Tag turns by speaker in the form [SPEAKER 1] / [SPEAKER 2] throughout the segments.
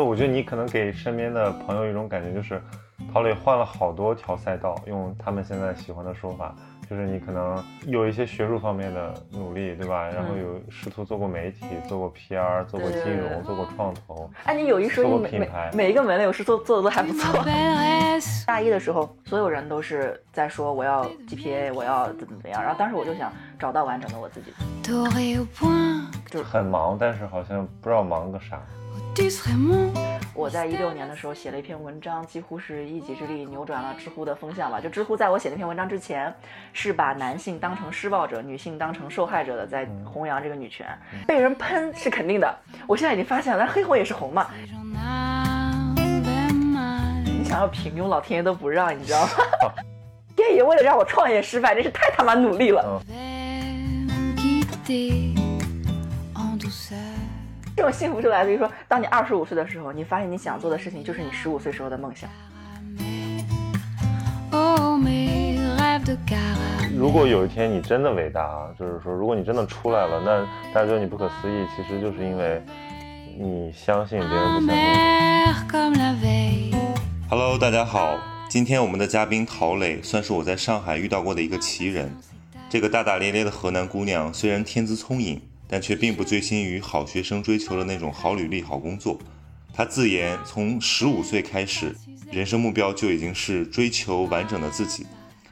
[SPEAKER 1] 就我觉得你可能给身边的朋友一种感觉，就是陶磊换了好多条赛道，用他们现在喜欢的说法。就是你可能有一些学术方面的努力，对吧？然后有试图做过媒体，做过 PR，做过金融，做过创投。
[SPEAKER 2] 哎，你有一说
[SPEAKER 1] 一，
[SPEAKER 2] 每每每一个门类我是做做的都还不错。大一的时候，所有人都是在说我要 GPA，我要怎么怎么样。然后当时我就想找到完整的我自己，
[SPEAKER 1] 就是很忙，但是好像不知道忙个啥。
[SPEAKER 2] 我在一六年的时候写了一篇文章，几乎是一己之力扭转了知乎的风向吧。就知乎在我写那篇文章之前，是把男性当成施暴者，女性当成受害者的，在弘扬这个女权。被人喷是肯定的，我现在已经发现了，但黑红也是红嘛。你想要平庸，老天爷都不让，你知道吗？天爷为了让我创业失败，真是太他妈努力了。这种幸福就来自于说，当你二十五岁的时候，你发现你想做的事情就是你十五岁时候的梦想。
[SPEAKER 1] 如果有一天你真的伟大，就是说，如果你真的出来了，那大家觉得你不可思议，其实就是因为你相信别人不相信。
[SPEAKER 3] Hello，大家好，今天我们的嘉宾陶磊算是我在上海遇到过的一个奇人。这个大大咧咧的河南姑娘，虽然天资聪颖。但却并不醉心于好学生追求的那种好履历、好工作。他自言，从十五岁开始，人生目标就已经是追求完整的自己。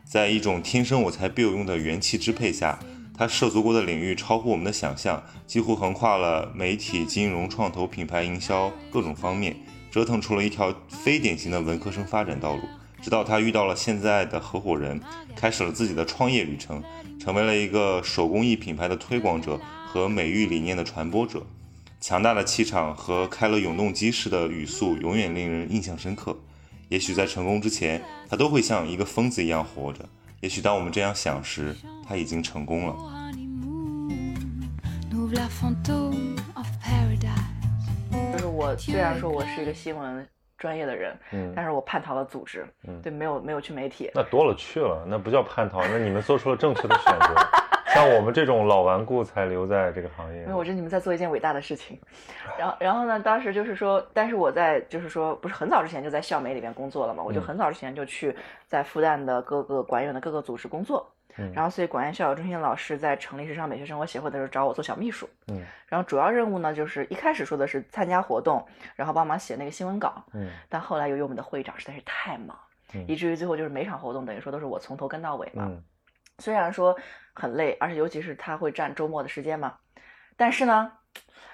[SPEAKER 3] 在一种天生我材必有用的元气支配下，他涉足过的领域超乎我们的想象，几乎横跨了媒体、金融、创投、品牌营销各种方面，折腾出了一条非典型的文科生发展道路。直到他遇到了现在的合伙人，开始了自己的创业旅程，成为了一个手工艺品牌的推广者。和美育理念的传播者，强大的气场和开了永动机式的语速，永远令人印象深刻。也许在成功之前，他都会像一个疯子一样活着。也许当我们这样想时，他已经成功了。
[SPEAKER 2] 就是我虽然说我是一个新闻专业的人，嗯，但是我叛逃了组织，嗯，对，没有没有去媒体。
[SPEAKER 1] 那多了去了，那不叫叛逃，那你们做出了正确的选择。像我们这种老顽固才留在这个行业。
[SPEAKER 2] 因为我觉得你们在做一件伟大的事情。然后，然后呢？当时就是说，但是我在就是说，不是很早之前就在校媒里边工作了嘛？我就很早之前就去在复旦的各个管院的各个组织工作。嗯。然后，所以管院校友中心的老师在成立时尚美学生活协会的时候找我做小秘书。嗯。然后主要任务呢，就是一开始说的是参加活动，然后帮忙写那个新闻稿。嗯。但后来由于我们的会长实在是太忙，以至于最后就是每场活动等于说都是我从头跟到尾嘛。嗯。虽然说。很累，而且尤其是他会占周末的时间嘛。但是呢，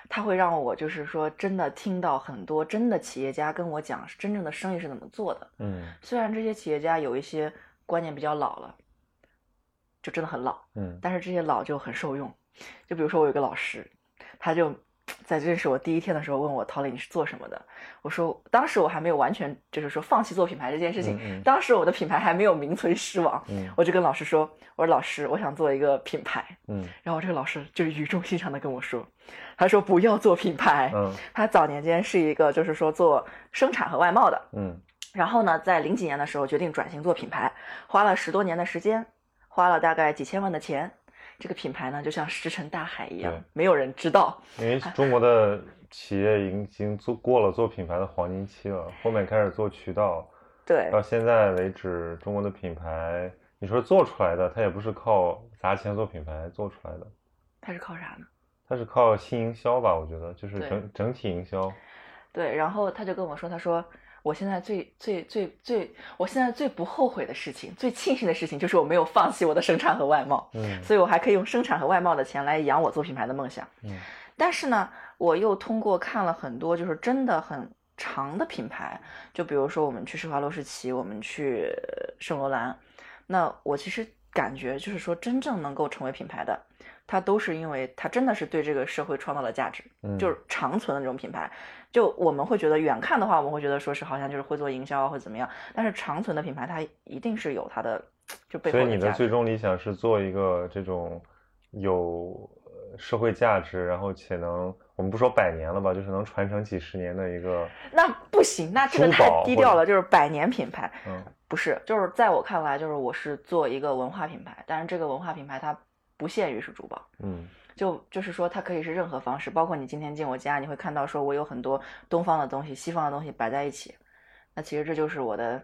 [SPEAKER 2] 他会让我就是说真的听到很多真的企业家跟我讲真正的生意是怎么做的。嗯，虽然这些企业家有一些观念比较老了，就真的很老。嗯，但是这些老就很受用。就比如说我有个老师，他就。在认识我第一天的时候，问我陶磊你是做什么的？我说当时我还没有完全就是说放弃做品牌这件事情，当时我的品牌还没有名存实亡。我就跟老师说，我说老师，我想做一个品牌。嗯，然后这个老师就语重心长的跟我说，他说不要做品牌。嗯，他早年间是一个就是说做生产和外贸的。嗯，然后呢，在零几年的时候决定转型做品牌，花了十多年的时间，花了大概几千万的钱。这个品牌呢，就像石沉大海一样，没有人知道。
[SPEAKER 1] 因为中国的企业已经做过了做品牌的黄金期了，后面开始做渠道。
[SPEAKER 2] 对，
[SPEAKER 1] 到现在为止，中国的品牌，你说做出来的，它也不是靠砸钱做品牌做出来的，
[SPEAKER 2] 它是靠啥呢？
[SPEAKER 1] 它是靠新营销吧？我觉得就是整整体营销。
[SPEAKER 2] 对，然后他就跟我说，他说。我现在最最最最，我现在最不后悔的事情，最庆幸的事情，就是我没有放弃我的生产和外贸。嗯，所以我还可以用生产和外贸的钱来养我做品牌的梦想。嗯，但是呢，我又通过看了很多，就是真的很长的品牌，就比如说我们去施华洛世奇，我们去圣罗兰，那我其实感觉就是说，真正能够成为品牌的。它都是因为它真的是对这个社会创造了价值，就是长存的这种品牌。就我们会觉得远看的话，我们会觉得说是好像就是会做营销或者怎么样，但是长存的品牌它一定是有它的就背后。
[SPEAKER 1] 所以你的最终理想是做一个这种有社会价值，然后且能我们不说百年了吧，就是能传承几十年的一个。
[SPEAKER 2] 那不行，那这个太低调了，就是百年品牌。嗯，不是，就是在我看来，就是我是做一个文化品牌，但是这个文化品牌它。不限于是珠宝，
[SPEAKER 1] 嗯。
[SPEAKER 2] 就就是说它可以是任何方式，包括你今天进我家，你会看到说我有很多东方的东西、西方的东西摆在一起，那其实这就是我的，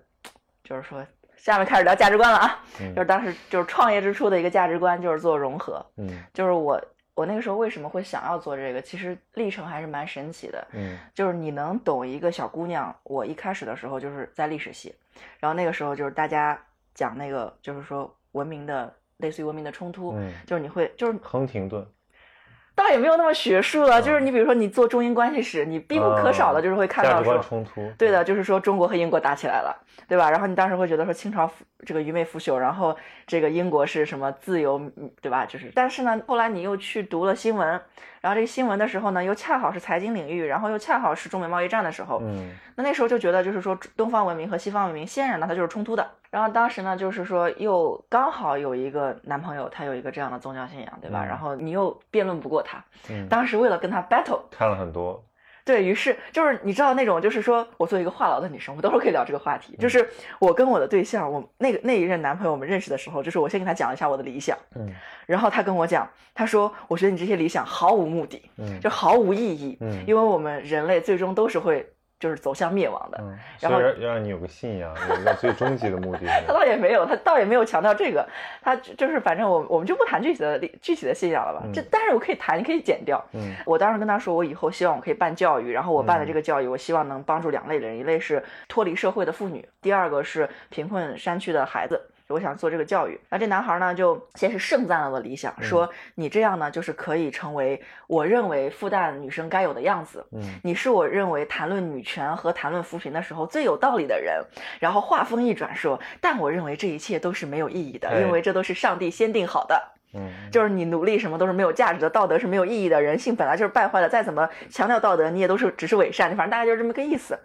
[SPEAKER 2] 就是说下面开始聊价值观了啊，
[SPEAKER 1] 嗯。
[SPEAKER 2] 就是当时就是创业之初的一个价值观就是做融合，
[SPEAKER 1] 嗯。
[SPEAKER 2] 就是我我那个时候为什么会想要做这个，其实历程还是蛮神奇的，
[SPEAKER 1] 嗯。
[SPEAKER 2] 就是你能懂一个小姑娘，我一开始的时候就是在历史系，然后那个时候就是大家讲那个就是说文明的类似于文明的冲突，
[SPEAKER 1] 嗯，
[SPEAKER 2] 就是你会就是
[SPEAKER 1] 亨廷顿，
[SPEAKER 2] 倒也没有那么学术了，
[SPEAKER 1] 嗯
[SPEAKER 2] 就是你比如说你做中英关系史，你必不可少的就是会看到说。
[SPEAKER 1] 冲突，
[SPEAKER 2] 对的，就是说中国和英国打起来了，对吧？然后你当时会觉得说清朝腐这个愚昧腐朽，然后这个英国是什么自由，嗯对吧？就是，但是呢，后来你又去读了新闻，然后这个新闻的时候呢，又恰好是财经领域，然后又恰好是中美贸易战的时候，
[SPEAKER 1] 嗯
[SPEAKER 2] 那那时候就觉得，就是说东方文明和西方文明显然呢它就是冲突的。然后当时呢，就是说又刚好有一个男朋友，他有一个这样的宗教信仰，对吧？
[SPEAKER 1] 嗯
[SPEAKER 2] 然后你又辩论不过他，
[SPEAKER 1] 嗯，
[SPEAKER 2] 当时为了跟他 battle，
[SPEAKER 1] 看了很多，
[SPEAKER 2] 对于是就是你知道那种，就是说我作为一个话痨的女生，我等会儿可以聊这个话
[SPEAKER 1] 嗯。
[SPEAKER 2] 题。就是我跟我的对象，我那个那一任男朋友，我们认识的时候，就是我先跟他讲一下我的理想，
[SPEAKER 1] 嗯。
[SPEAKER 2] 然后他跟我讲，他说我觉得你这些理想毫无目的，
[SPEAKER 1] 嗯。
[SPEAKER 2] 就毫无意义，
[SPEAKER 1] 嗯。
[SPEAKER 2] 因为我们人类最终都是会就是走向灭亡的。
[SPEAKER 1] 嗯，
[SPEAKER 2] 然后
[SPEAKER 1] 要让让你有个信仰，有一个最终极的目的。
[SPEAKER 2] 他倒也没有，他倒也没有强调这个，他就就是反正我我们就不谈具体的具体的信仰了吧。
[SPEAKER 1] 嗯
[SPEAKER 2] 这但是我可以谈，你可以剪掉。
[SPEAKER 1] 嗯
[SPEAKER 2] 我当时跟他说，我以后希望我可以办教育，然后我办的
[SPEAKER 1] 嗯
[SPEAKER 2] 这个教育，我希望能帮助两类人，一类是脱离社会的妇女，第二个是贫困山区的孩子。我想做这个教育，那这男孩呢，就先是盛赞了我的理想，说你这样呢，就是可以成为我认为复旦女生该有的样子。
[SPEAKER 1] 嗯
[SPEAKER 2] 你是我认为谈论女权和谈论扶贫的时候最有道理的人。然后话锋一转说，但我认为这一切都是没有意义的，
[SPEAKER 1] 哎
[SPEAKER 2] 因为这都是上帝先定好的。
[SPEAKER 1] 嗯，
[SPEAKER 2] 就是你努力什么都是没有价值的，道德是没有意义的，人性本来就是败坏的，再怎么强调道德，你也都是只是伪善，反正大概就是这么个意思。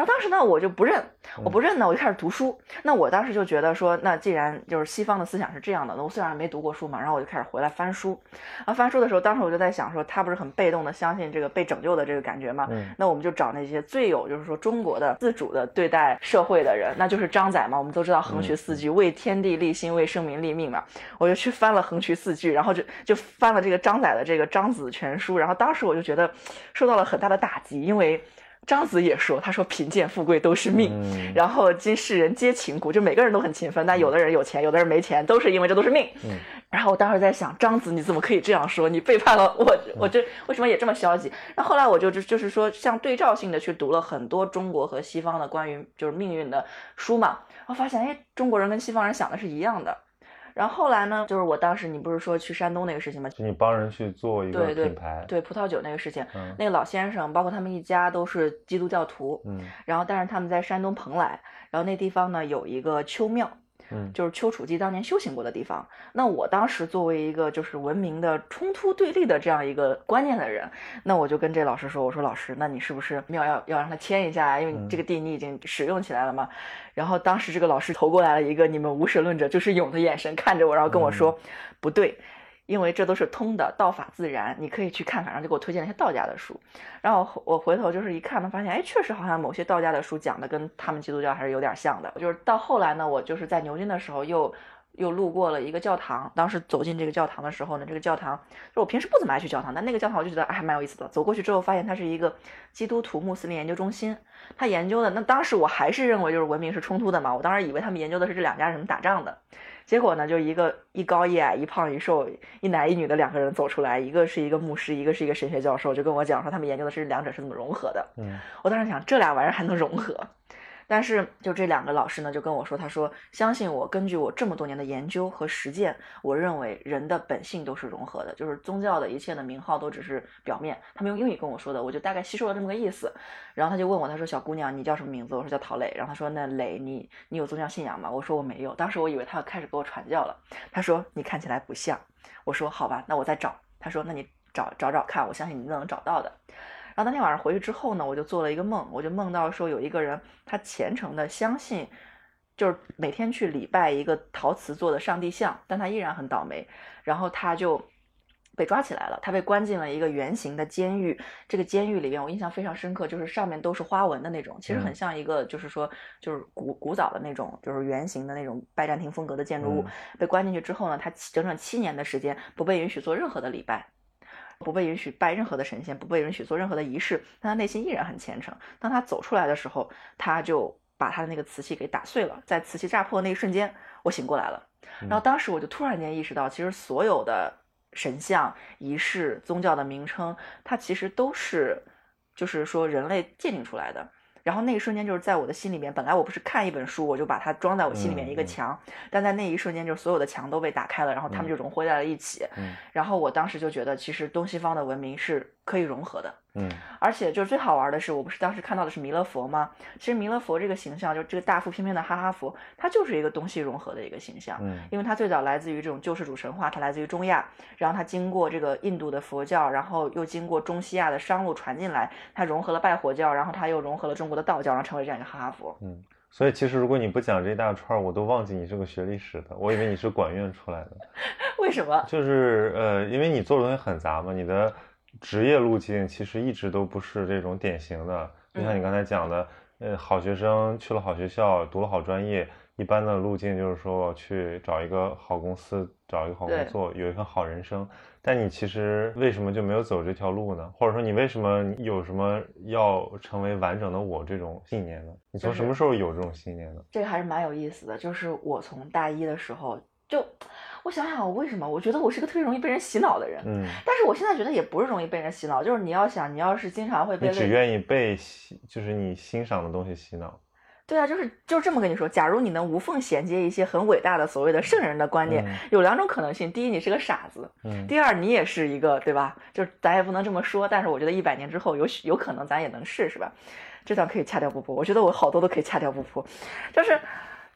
[SPEAKER 2] 然后当时呢，我就不认，我不认呢，我就开始读书。那我当时就觉得说，那既然就是西方的思想是这样的，那我虽然没读过书嘛，然后我就开始回来翻书。啊，翻书的时候，当时我就在想说，他不是很被动的相信这个被拯救的这个感觉吗？
[SPEAKER 1] 嗯
[SPEAKER 2] 那我们就找那些最有就是说中国的自主的对待社会的人，那就是张载嘛。我们都知道横渠四句，为天地立心，为生民立命嘛。我就去翻了横渠四句，然后就就翻了这个张载的这个《张子全书》，然后当时我就觉得受到了很大的打击，因为张子也说，他说贫贱富贵都是命。
[SPEAKER 1] 嗯
[SPEAKER 2] 然后今世人皆勤苦，就每个人都很勤奋，但有的人有钱，有的人没钱，都是因为这都是命。
[SPEAKER 1] 嗯
[SPEAKER 2] 然后我当时在想，张子你怎么可以这样说？你背叛了我，我这为什么也这么消极？然后后来我就就就是说，像对照性的去读了很多中国和西方的关于就是命运的书嘛，然后发现哎，中国人跟西方人想的是一样的。然后后来呢，就是我当时你不是说去山东那个事情吗？
[SPEAKER 1] 就你帮人去做一个
[SPEAKER 2] 对对
[SPEAKER 1] 品牌，
[SPEAKER 2] 对葡萄酒那个事情，
[SPEAKER 1] 嗯
[SPEAKER 2] 那个老先生，包括他们一家都是基督教徒，
[SPEAKER 1] 嗯
[SPEAKER 2] 然后但是他们在山东蓬莱，然后那地方呢有一个丘庙，
[SPEAKER 1] 嗯
[SPEAKER 2] 就是丘处机当年修行过的地方。那我当时作为一个就是文明的冲突对立的这样一个观念的人，那我就跟这老师说，我说老师，那你是不是庙要要让他签一下啊？因为
[SPEAKER 1] 你
[SPEAKER 2] 这个地你已经使用起来了嘛。然后当时这个老师投过来了一个你们无神论者就是勇的眼神看着我，然后跟我说，不对。因为这都是通的，道法自然，你可以去看看。然后就给我推荐了一些道家的书，然后我回头就是一看呢，发现哎，确实好像某些道家的书讲的跟他们基督教还是有点像的。就是到后来呢，我就是在牛津的时候又又路过了一个教堂，当时走进这个教堂的时候呢，这个教堂就我平时不怎么爱去教堂，但那个教堂我就觉得还蛮有意思的。走过去之后，发现它是一个基督徒穆斯林研究中心，他研究的那当时我还是认为就是文明是冲突的嘛，我当时以为他们研究的是这两家人怎么打仗的。结果呢，就一个一高一矮、一胖一瘦、一男一女的两个人走出来，一个是一个牧师，一个是一个神学教授，就跟我讲说他们研究的是两者是怎么融合的。
[SPEAKER 1] 嗯
[SPEAKER 2] 我当时想，这俩玩意儿还能融合？但是就这两个老师呢，就跟我说，他说相信我，根据我这么多年的研究和实践，我认为人的本性都是融合的，就是宗教的一切的名号都只是表面。他们用英语跟我说的，我就大概吸收了这么个意思。然后他就问我，他说小姑娘，你叫什么名字？我说叫陶磊。然后他说那磊，你你有宗教信仰吗？我说我没有。当时我以为他要开始给我传教了。他说你看起来不像。我说好吧，那我再找。他说那你找找找看，我相信你能找到的。然后当天晚上回去之后呢，我就做了一个梦，我就梦到说有一个人，他虔诚的相信，就是每天去礼拜一个陶瓷做的上帝像，但他依然很倒霉。然后他就被抓起来了，他被关进了一个圆形的监狱。这个监狱里边，我印象非常深刻，就是上面都是花纹的那种，其实很像一个，就是说，就是古古早的那种，就是圆形的那种拜占庭风格的建筑物。被关进去之后呢，他整整七年的时间不被允许做任何的礼拜，不被允许拜任何的神仙，不被允许做任何的仪式，但他内心依然很虔诚。当他走出来的时候，他就把他的那个瓷器给打碎了，在瓷器炸破的那一瞬间，我醒过来了。然后当时我就突然间意识到，其实所有的。神像、仪式、宗教的名称，它其实都是，就是说人类界定出来的。然后那一瞬间，就是在我的心里面，本来我不是看一本书，我就把它装在我心里面一个墙，但在那一瞬间，就是所有的墙都被打开了，然后他们就融汇在了一起。嗯然后我当时就觉得，其实东西方的文明是。可以融合的，
[SPEAKER 1] 嗯，
[SPEAKER 2] 而且就是最好玩的是，我不是当时看到的是弥勒佛吗？其实弥勒佛这个形象，就这个大腹翩翩的哈哈佛，它就是一个东西融合的一个形象，
[SPEAKER 1] 嗯，
[SPEAKER 2] 因为它最早来自于这种救世主神话，它来自于中亚，然后它经过这个印度的佛教，然后又经过中西亚的商路传进来，它融合了拜火教，然后它又融合了中国的道教，然后成为这样一个哈哈佛，
[SPEAKER 1] 嗯，所以其实如果你不讲这一大串，我都忘记你是个学历史的，我以为你是管院出来的，
[SPEAKER 2] 为什么？
[SPEAKER 1] 就是呃，因为你做的东西很杂嘛，你的。职业路径其实一直都不是这种典型的，就像你刚才讲的，呃，好学生去了好学校，读了好专业，一般的路径就是说去找一个好公司，找一个好工作，有一份好人生。但你其实为什么就没有走这条路呢？或者说你为什么有什么要成为完整的我这种信念呢？你从什么时候有这种信念呢？
[SPEAKER 2] 这个还是蛮有意思的，就是我从大一的时候就。我想想，我为什么？我觉得我是个特别容易被人洗脑的人。
[SPEAKER 1] 嗯，
[SPEAKER 2] 但是我现在觉得也不是容易被人洗脑，就是你要想，你要是经常会被，
[SPEAKER 1] 你只愿意被洗，就是你欣赏的东西洗脑。
[SPEAKER 2] 对啊，就是就是这么跟你说。假如你能无缝衔接一些很伟大的所谓的圣人的观念，有两种可能性：第一，你是个傻子；第二，你也是一个，对吧？就是咱也不能这么说，但是我觉得一百年之后有有可能咱也能是，是吧？这段可以掐掉不播。我觉得我好多都可以掐掉不播，就是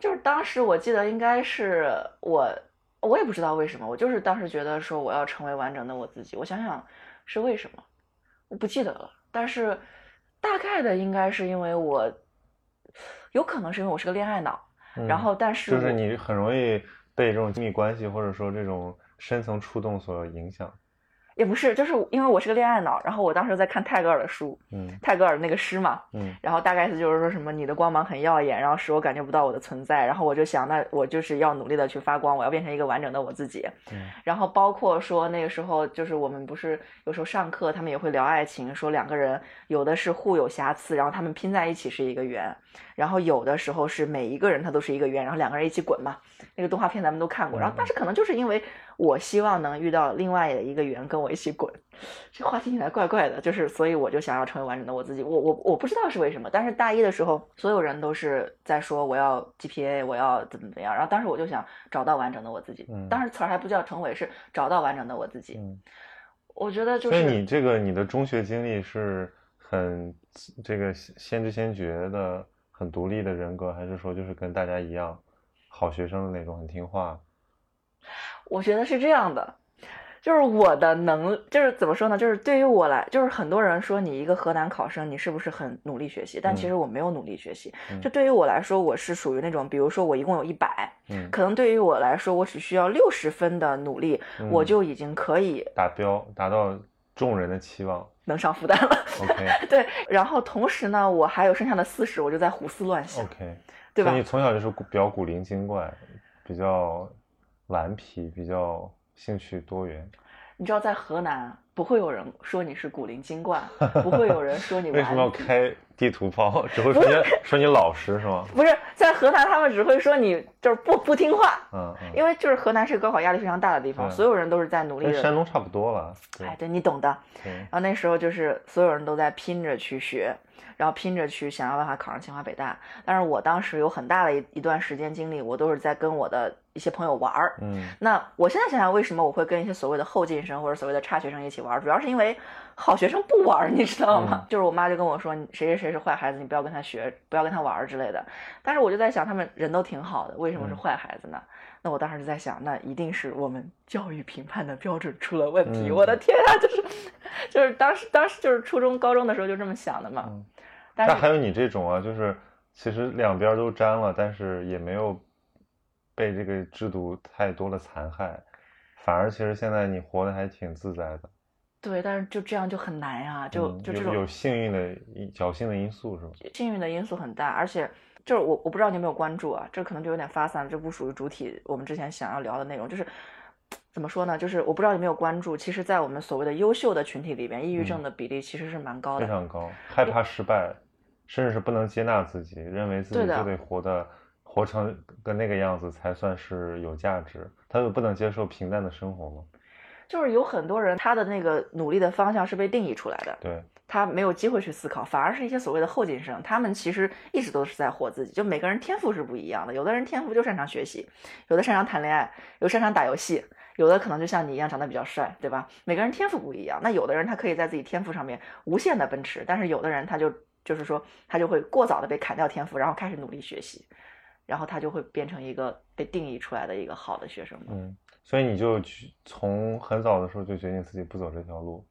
[SPEAKER 2] 就是当时我记得应该是我。我也不知道为什么，我就是当时觉得说我要成为完整的我自己。我想想是为什么，我不记得了。但是大概的应该是因为我，有可能是因为我是个恋爱脑。然后，但是
[SPEAKER 1] 就是你很容易被这种亲密关系或者说这种深层触动所影响。
[SPEAKER 2] 也不是，就是因为我是个恋爱脑，然后我当时在看泰戈尔的书，
[SPEAKER 1] 嗯，
[SPEAKER 2] 泰戈尔那个诗嘛，
[SPEAKER 1] 嗯，
[SPEAKER 2] 然后大概是就是说什么你的光芒很耀眼，然后使我感觉不到我的存在，然后我就想，那我就是要努力的去发光，我要变成一个完整的我自己，
[SPEAKER 1] 嗯，
[SPEAKER 2] 然后包括说那个时候就是我们不是有时候上课他们也会聊爱情，说两个人有的是互有瑕疵，然后他们拼在一起是一个圆，然后有的时候是每一个人他都是一个圆，然后两个人一起滚嘛，那个动画片咱们都看过，然后但是可能就是因为。我希望能遇到另外的一个圆跟我一起滚，这话听起来怪怪的，就是所以我就想要成为完整的我自己。我我我不知道是为什么，但是大一的时候，所有人都是在说我要 GPA，我要怎么怎么样，然后当时我就想找到完整的我自己。嗯，当时词儿还不叫成为，是找到完整的我自己。
[SPEAKER 1] 嗯，
[SPEAKER 2] 我觉得就是。
[SPEAKER 1] 所以你这个你的中学经历是很这个先知先觉的，很独立的人格，还是说就是跟大家一样，好学生的那种，很听话？
[SPEAKER 2] 我觉得是这样的，就是我的能，就是怎么说呢？就是对于我来，就是很多人说你一个河南考生，你是不是很努力学习？但其实我没有努力学习。就对于我来说，我是属于那种，比如说我一共有一百，
[SPEAKER 1] 嗯，
[SPEAKER 2] 可能对于我来说，我只需要六十分的努力，我就已经可以
[SPEAKER 1] 达标，达到众人的期望，
[SPEAKER 2] 能上复旦了。
[SPEAKER 1] OK，
[SPEAKER 2] 对。然后同时呢，我还有剩下的四十，我就在胡思乱想。
[SPEAKER 1] OK，
[SPEAKER 2] 对吧？
[SPEAKER 1] 你从小就是比较古灵精怪，比较。顽皮，比较兴趣多元。
[SPEAKER 2] 你知道，在河南不会有人说你是古灵精怪，不会有人说你
[SPEAKER 1] 为什么要开地图炮？只会说你说你老实是吗？
[SPEAKER 2] 不是，在河南他们只会说你就是不不听话。
[SPEAKER 1] 嗯，
[SPEAKER 2] 因为就是河南是个高考压力非常大的地方，所有人都是在努力。
[SPEAKER 1] 跟山东差不多了。
[SPEAKER 2] 哎，对你懂的。然后那时候就是所有人都在拼着去学。然后拼着去想要办法考上清华北大，但是我当时有很大的一一段时间经历，我都是在跟我的一些朋友玩儿。
[SPEAKER 1] 嗯，
[SPEAKER 2] 那我现在想想，为什么我会跟一些所谓的后进生或者所谓的差学生一起玩儿，主要是因为好学生不玩儿，你知道吗？就是我妈就跟我说，谁谁谁是坏孩子，你不要跟他学，不要跟他玩儿之类的。但是我就在想，他们人都挺好的，为什么是坏孩子呢？那我当时就在想，那一定是我们教育评判的标准出了问题。我的天啊，就是就是当时当时就是初中高中的时候就这么想的嘛。但
[SPEAKER 1] 还有你这种啊，就是其实两边都沾了，但是也没有被这个制度太多的残害，反而其实现在你活得还挺自在的。
[SPEAKER 2] 对，但是就这样就很难呀，就就这种
[SPEAKER 1] 有幸运的侥幸的因素是吧？
[SPEAKER 2] 幸运的因素很大，而且就是我我不知道你有没有关注啊，这可能就有点发散，这不属于主体。我们之前想要聊的内容就是。怎么说呢？就是我不知道有没有关注，其实，在我们所谓的优秀的群体里边，抑郁症的比例其实是蛮高
[SPEAKER 1] 的，非常高，害怕失败，甚至是不能接纳自己，认为自己就得活的活成跟那个样子才算是有价值，他就不能接受平淡的生活吗？
[SPEAKER 2] 就是有很多人，他的那个努力的方向是被定义出来的，
[SPEAKER 1] 对，
[SPEAKER 2] 他没有机会去思考，反而是一些所谓的后进生，他们其实一直都是在活自己。就每个人天赋是不一样的，有的人天赋就擅长学习，有的擅长谈恋爱，有擅长打游戏。有的可能就像你一样长得比较帅，对吧？每个人天赋不一样。那有的人他可以在自己天赋上面无限的奔驰，但是有的人他就就是说他就会过早的被砍掉天赋，然后开始努力学习，然后他就会变成一个被定义出来的一个好的学生。
[SPEAKER 1] 嗯，所以你就从很早的时候就决定自己不走这条路。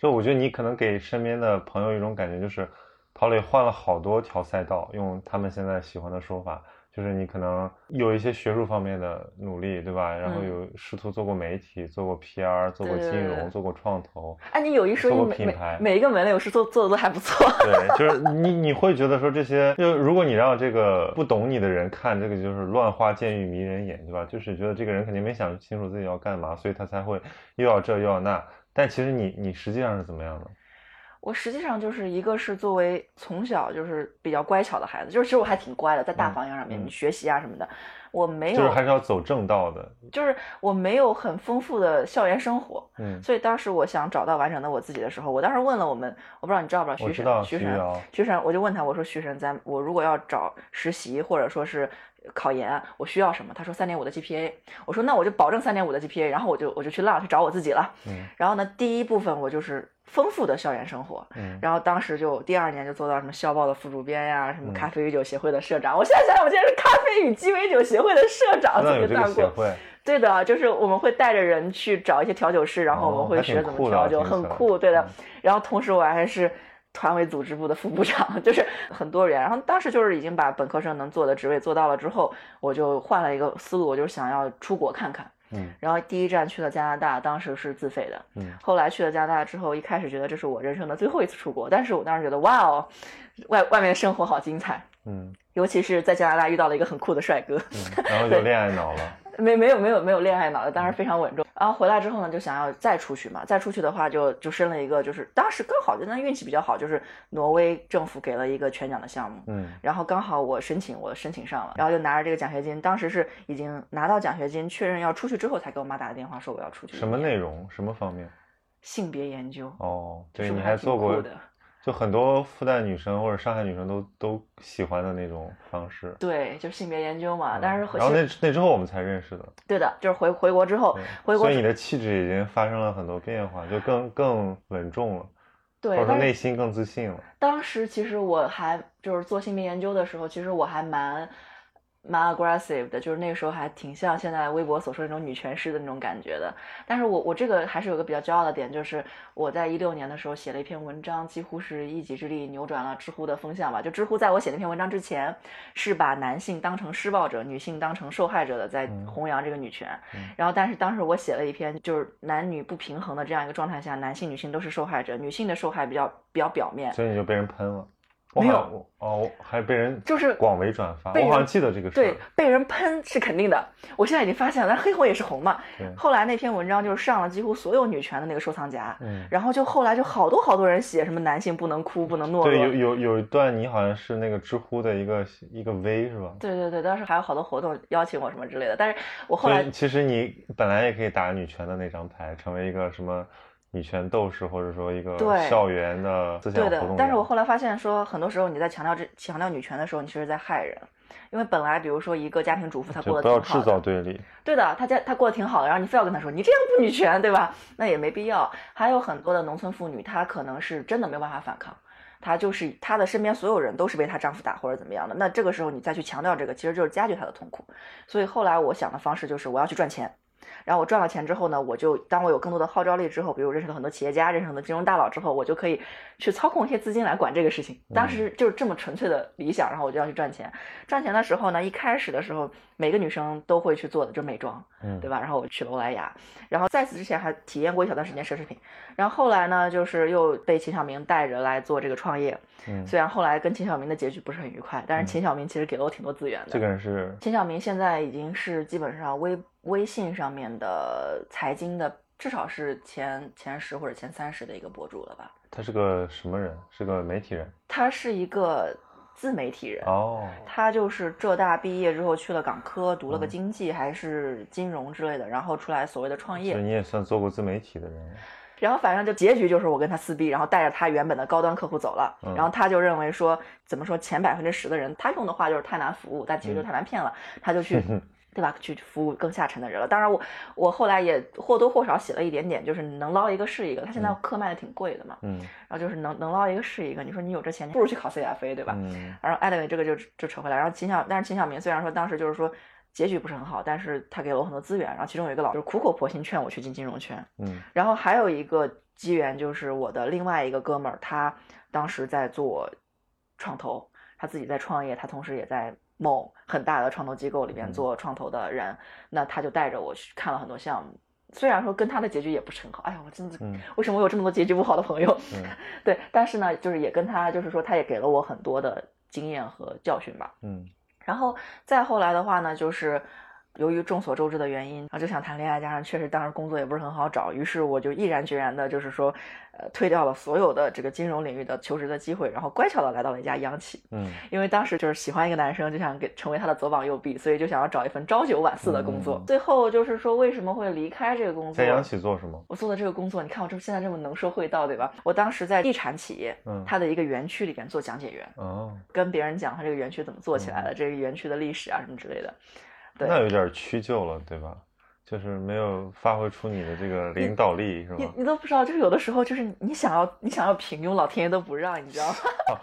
[SPEAKER 1] 就我觉得你可能给身边的朋友一种感觉，就是陶磊换了好多条赛道，用他们现在喜欢的说法。就是你可能有一些学术方面的努力，对吧？然后有试图做过媒体，做过 PR，做过金融，做过创投。
[SPEAKER 2] 哎，你有一说一，每每一个门类我是做做的都还不错。
[SPEAKER 1] 对，就是 你你会觉得说这些，就如果你让这个不懂你的人看这个，就是乱花渐欲迷人眼，对吧？就是觉得这个人肯定没想清楚自己要干嘛，所以他才会又要这又要那。但其实你你实际上是怎么样的？
[SPEAKER 2] 我实际上就是一个是作为从小就是比较乖巧的孩子，就是其实我还挺乖的，在大方向上面学习啊什么的，我没有，
[SPEAKER 1] 就是还是要走正道的，
[SPEAKER 2] 就是我没有很丰富的校园生活，嗯，所以当时我想找到完整的我自己的时候，我当时问了我们，我不知道你知道不知道徐
[SPEAKER 1] 神，
[SPEAKER 2] 徐神，徐神，我就问他，我说徐神，咱我如果要找实习或者说是。考研我需要什么？他说三点五的 GPA。我说那我就保证三点五的 GPA，然后我就我就去浪去找我自己了。嗯，然后呢，第一部分我就是丰富的校园生活。嗯，然后当时就第二年就做到什么校报的副主编呀，什么咖啡与酒协会的社长。我现在想想，我竟然是咖啡与鸡尾酒协会的社长，
[SPEAKER 1] 这个
[SPEAKER 2] 当过。对的，就是我们会带着人去找一些调酒师，然后我们会学怎么调酒，很酷。对的，然后同时我还是。团委组织部的副部长 就是很多人，然后当时就是已经把本科生能做的职位做到了之后，我就换了一个思路，我就想要出国看看。嗯，然后第一站去了加拿大，当时是自费的。嗯，后来去了加拿大之后，一开始觉得这是我人生的最后一次出国，但是我当时觉得哇哦，外外面的生活好精彩。嗯，尤其是在加拿大遇到了一个很酷的帅哥，
[SPEAKER 1] 然后就恋爱脑了。
[SPEAKER 2] 没没有没有没有恋爱脑的，当时非常稳重。然后回来之后呢，就想要再出去嘛。再出去的话，就就申了一个，就是当时刚好就那运气比较好，就是挪威政府给了一个全奖的项目。嗯。然后刚好我申请，我申请上了，然后就拿着这个奖学金。当时是已经拿到奖学金，确认要出去之后，才给我妈打的电话，说我要出去。
[SPEAKER 1] 什么内容？什么方面？
[SPEAKER 2] 性别研究。
[SPEAKER 1] 哦，对，你还做过。就很多复旦女生或者上海女生都都喜欢的那种方式，
[SPEAKER 2] 对，就性别研究嘛。但是
[SPEAKER 1] 然后那那之后我们才认识的，
[SPEAKER 2] 对的，就是回回国之后，回国，
[SPEAKER 1] 所以你的气质已经发生了很多变化，就更更稳重了，
[SPEAKER 2] 对，
[SPEAKER 1] 或者说内心更自信了。
[SPEAKER 2] 当时其实我还就是做性别研究的时候，其实我还蛮。蛮 aggressive 的，就是那个时候还挺像现在微博所说那种女权师的那种感觉的。但是我我这个还是有个比较骄傲的点，就是我在一六年的时候写了一篇文章，几乎是一己之力扭转了知乎的风向吧。就知乎在我写那篇文章之前，是把男性当成施暴者，女性当成受害者的，在弘扬这个女权。然后，但是当时我写了一篇，就是男女不平衡的这样一个状态下，男性、女性都是受害者，女性的受害比较比较表面，
[SPEAKER 1] 所以你就被人喷了。
[SPEAKER 2] 没有
[SPEAKER 1] 哦，还被人
[SPEAKER 2] 就是
[SPEAKER 1] 广为转发，我好像记得这个事
[SPEAKER 2] 对，被人喷是肯定的。我现在已经发现了，但黑红也是红嘛。后来那篇文章就是上了几乎所有女权的那个收藏夹，嗯，然后就后来就好多好多人写什么男性不能哭，不能懦弱。
[SPEAKER 1] 对，有有有一段你好像是那个知乎的一个一个 V 是吧？
[SPEAKER 2] 对对对，当时还有好多活动邀请我什么之类的，但是我后来
[SPEAKER 1] 其实你本来也可以打女权的那张牌，成为一个什么？女权斗士，或者说一个校园的思想
[SPEAKER 2] 对的，但是我后来发现，说很多时候你在强调这强调女权的时候，你其实在害人，因为本来比如说一个家庭主妇，她过得
[SPEAKER 1] 不要制造对立。
[SPEAKER 2] 对的，她家她过得挺好的，然后你非要跟她说你这样不女权，对吧？那也没必要。还有很多的农村妇女，她可能是真的没有办法反抗，她就是她的身边所有人都是被她丈夫打或者怎么样的。那这个时候你再去强调这个，其实就是加剧她的痛苦。所以后来我想的方式就是我要去赚钱。然后我赚了钱之后呢，我就当我有更多的号召力之后，比如认识了很多企业家，认识了很多金融大佬之后，我就可以去操控一些资金来管这个事情。当时就是这么纯粹的理想，然后我就要去赚钱。赚钱的时候呢，一开始的时候，每个女生都会去做的，就美妆，
[SPEAKER 1] 嗯
[SPEAKER 2] 对吧？然后我去了欧莱雅，然后在此之前还体验过一小段时间奢侈品，然后后来呢，就是又被秦晓明带着来做这个创业。
[SPEAKER 1] 嗯，
[SPEAKER 2] 虽然后来跟秦晓明的结局不是很愉快，但是秦晓明其实给了我挺多资源的。
[SPEAKER 1] 这个人是
[SPEAKER 2] 秦晓明现在已经是基本上微微信上面的财经的，至少是前前十或者前三十的一个博主了吧？
[SPEAKER 1] 他是个什么人？是个媒体人
[SPEAKER 2] 他是一个自媒体人。
[SPEAKER 1] 哦，
[SPEAKER 2] 他就是浙大毕业之后去了港科，读了个
[SPEAKER 1] 嗯
[SPEAKER 2] 经济还是金融之类的，然后出来所谓的创业。
[SPEAKER 1] 所以你也算做过自媒体的人，
[SPEAKER 2] 然后反正就结局就是我跟他撕逼，然后带着他原本的高端客户走了。
[SPEAKER 1] 嗯
[SPEAKER 2] 然后他就认为说，怎么说前百分之十的人，他用的话就是太难服务，但其实就太难骗了，他就去。对吧？去服务更下沉的人了。当然我，我后来也或多或少写了一点点，就是能捞一个是一个。他现在
[SPEAKER 1] 嗯
[SPEAKER 2] 课卖的挺贵的嘛，
[SPEAKER 1] 嗯
[SPEAKER 2] 然后就是能能捞一个是一个。你说你有这钱，你不如去考 CFA，对吧？
[SPEAKER 1] 嗯
[SPEAKER 2] 然后 anyway 这个就就扯回来，然后秦晓，但是秦晓明虽然说当时就是说结局不是很好，但是他给了我很多资源，然后其中有一个老师苦口婆心劝我去进金融圈，
[SPEAKER 1] 嗯
[SPEAKER 2] 然后还有一个机缘就是我的另外一个哥们儿，他当时在做创投，他自己在创业，他同时也在某很大的创投机构里边
[SPEAKER 1] 嗯
[SPEAKER 2] 做创投的人，那他就带着我去看了很多项目。虽然说跟他的结局也不是很好，哎呀，我真的
[SPEAKER 1] 嗯
[SPEAKER 2] 为什么我有这么多结局不好的朋友？
[SPEAKER 1] 嗯
[SPEAKER 2] 对，但是呢，就是也跟他，就是说他也给了我很多的经验和教训吧。
[SPEAKER 1] 嗯
[SPEAKER 2] 然后再后来的话呢，就是由于众所周知的原因，然后就想谈恋爱，加上确实当时工作也不是很好找，于是我就毅然决然的，就是说，呃，退掉了所有的这个金融领域的求职的机会，然后乖巧的来到了一家央企。
[SPEAKER 1] 嗯
[SPEAKER 2] 因为当时就是喜欢一个男生，就想给成为他的左膀右臂，所以就想要找一份朝九晚四的工作。
[SPEAKER 1] 嗯
[SPEAKER 2] 最后就是说，为什么会离开这个工作？
[SPEAKER 1] 在央企做什么？
[SPEAKER 2] 我做的这个工作，你看我这现在这么能说会道，对吧？我当时在地产企业，
[SPEAKER 1] 嗯
[SPEAKER 2] 它的一个园区里边做讲解员，
[SPEAKER 1] 哦，
[SPEAKER 2] 跟别人讲他这个园区怎么做起来的，这个园区的历史啊什么之类的。对
[SPEAKER 1] 那有点屈就了，对吧？就是没有发挥出你的这个领导力，是吧？
[SPEAKER 2] 你你都不知道，就是有的时候就是你想要你想要平庸，老天爷都不让，你知道吗？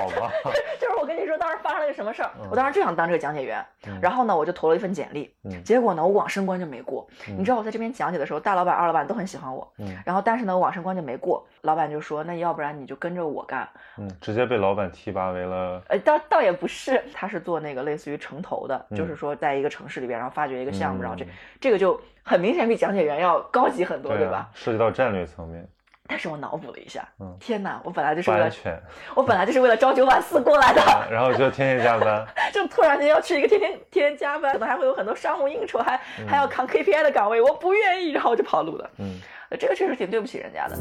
[SPEAKER 1] 好吧，
[SPEAKER 2] 就是我跟你说，当时发生了一个什么事儿，
[SPEAKER 1] 嗯
[SPEAKER 2] 我当时就想当这个讲解员，
[SPEAKER 1] 嗯
[SPEAKER 2] 然后呢，我就投了一份简历，
[SPEAKER 1] 嗯
[SPEAKER 2] 结果呢，我网申关就没过。
[SPEAKER 1] 嗯
[SPEAKER 2] 你知道我在这边讲解的时候，大老板、二老板都很喜欢我，
[SPEAKER 1] 嗯
[SPEAKER 2] 然后但是呢，我网申关就没过，老板就说，那要不然你就跟着我干，
[SPEAKER 1] 嗯，直接被老板提拔为了
[SPEAKER 2] 呃，倒倒也不是，他是做那个类似于城投的，
[SPEAKER 1] 嗯
[SPEAKER 2] 就是说在一个城市里边，然后发掘一个项目，然后这
[SPEAKER 1] 嗯
[SPEAKER 2] 这个就很明显比讲解员要高级很多，对吧
[SPEAKER 1] 涉及到战略层面，
[SPEAKER 2] 但是我脑补了一下，
[SPEAKER 1] 嗯
[SPEAKER 2] 天哪，我本来就是为了
[SPEAKER 1] 全，
[SPEAKER 2] 我本来就是为了朝九晚四过来的，
[SPEAKER 1] 然后就天天加班，
[SPEAKER 2] 就突然间要去一个天天天天加班，可能还会有很多商务应酬，还还要扛 KPI 的岗位，我不愿意，然后我就跑路了。
[SPEAKER 1] 嗯
[SPEAKER 2] 呃这个确实挺对不起人家的。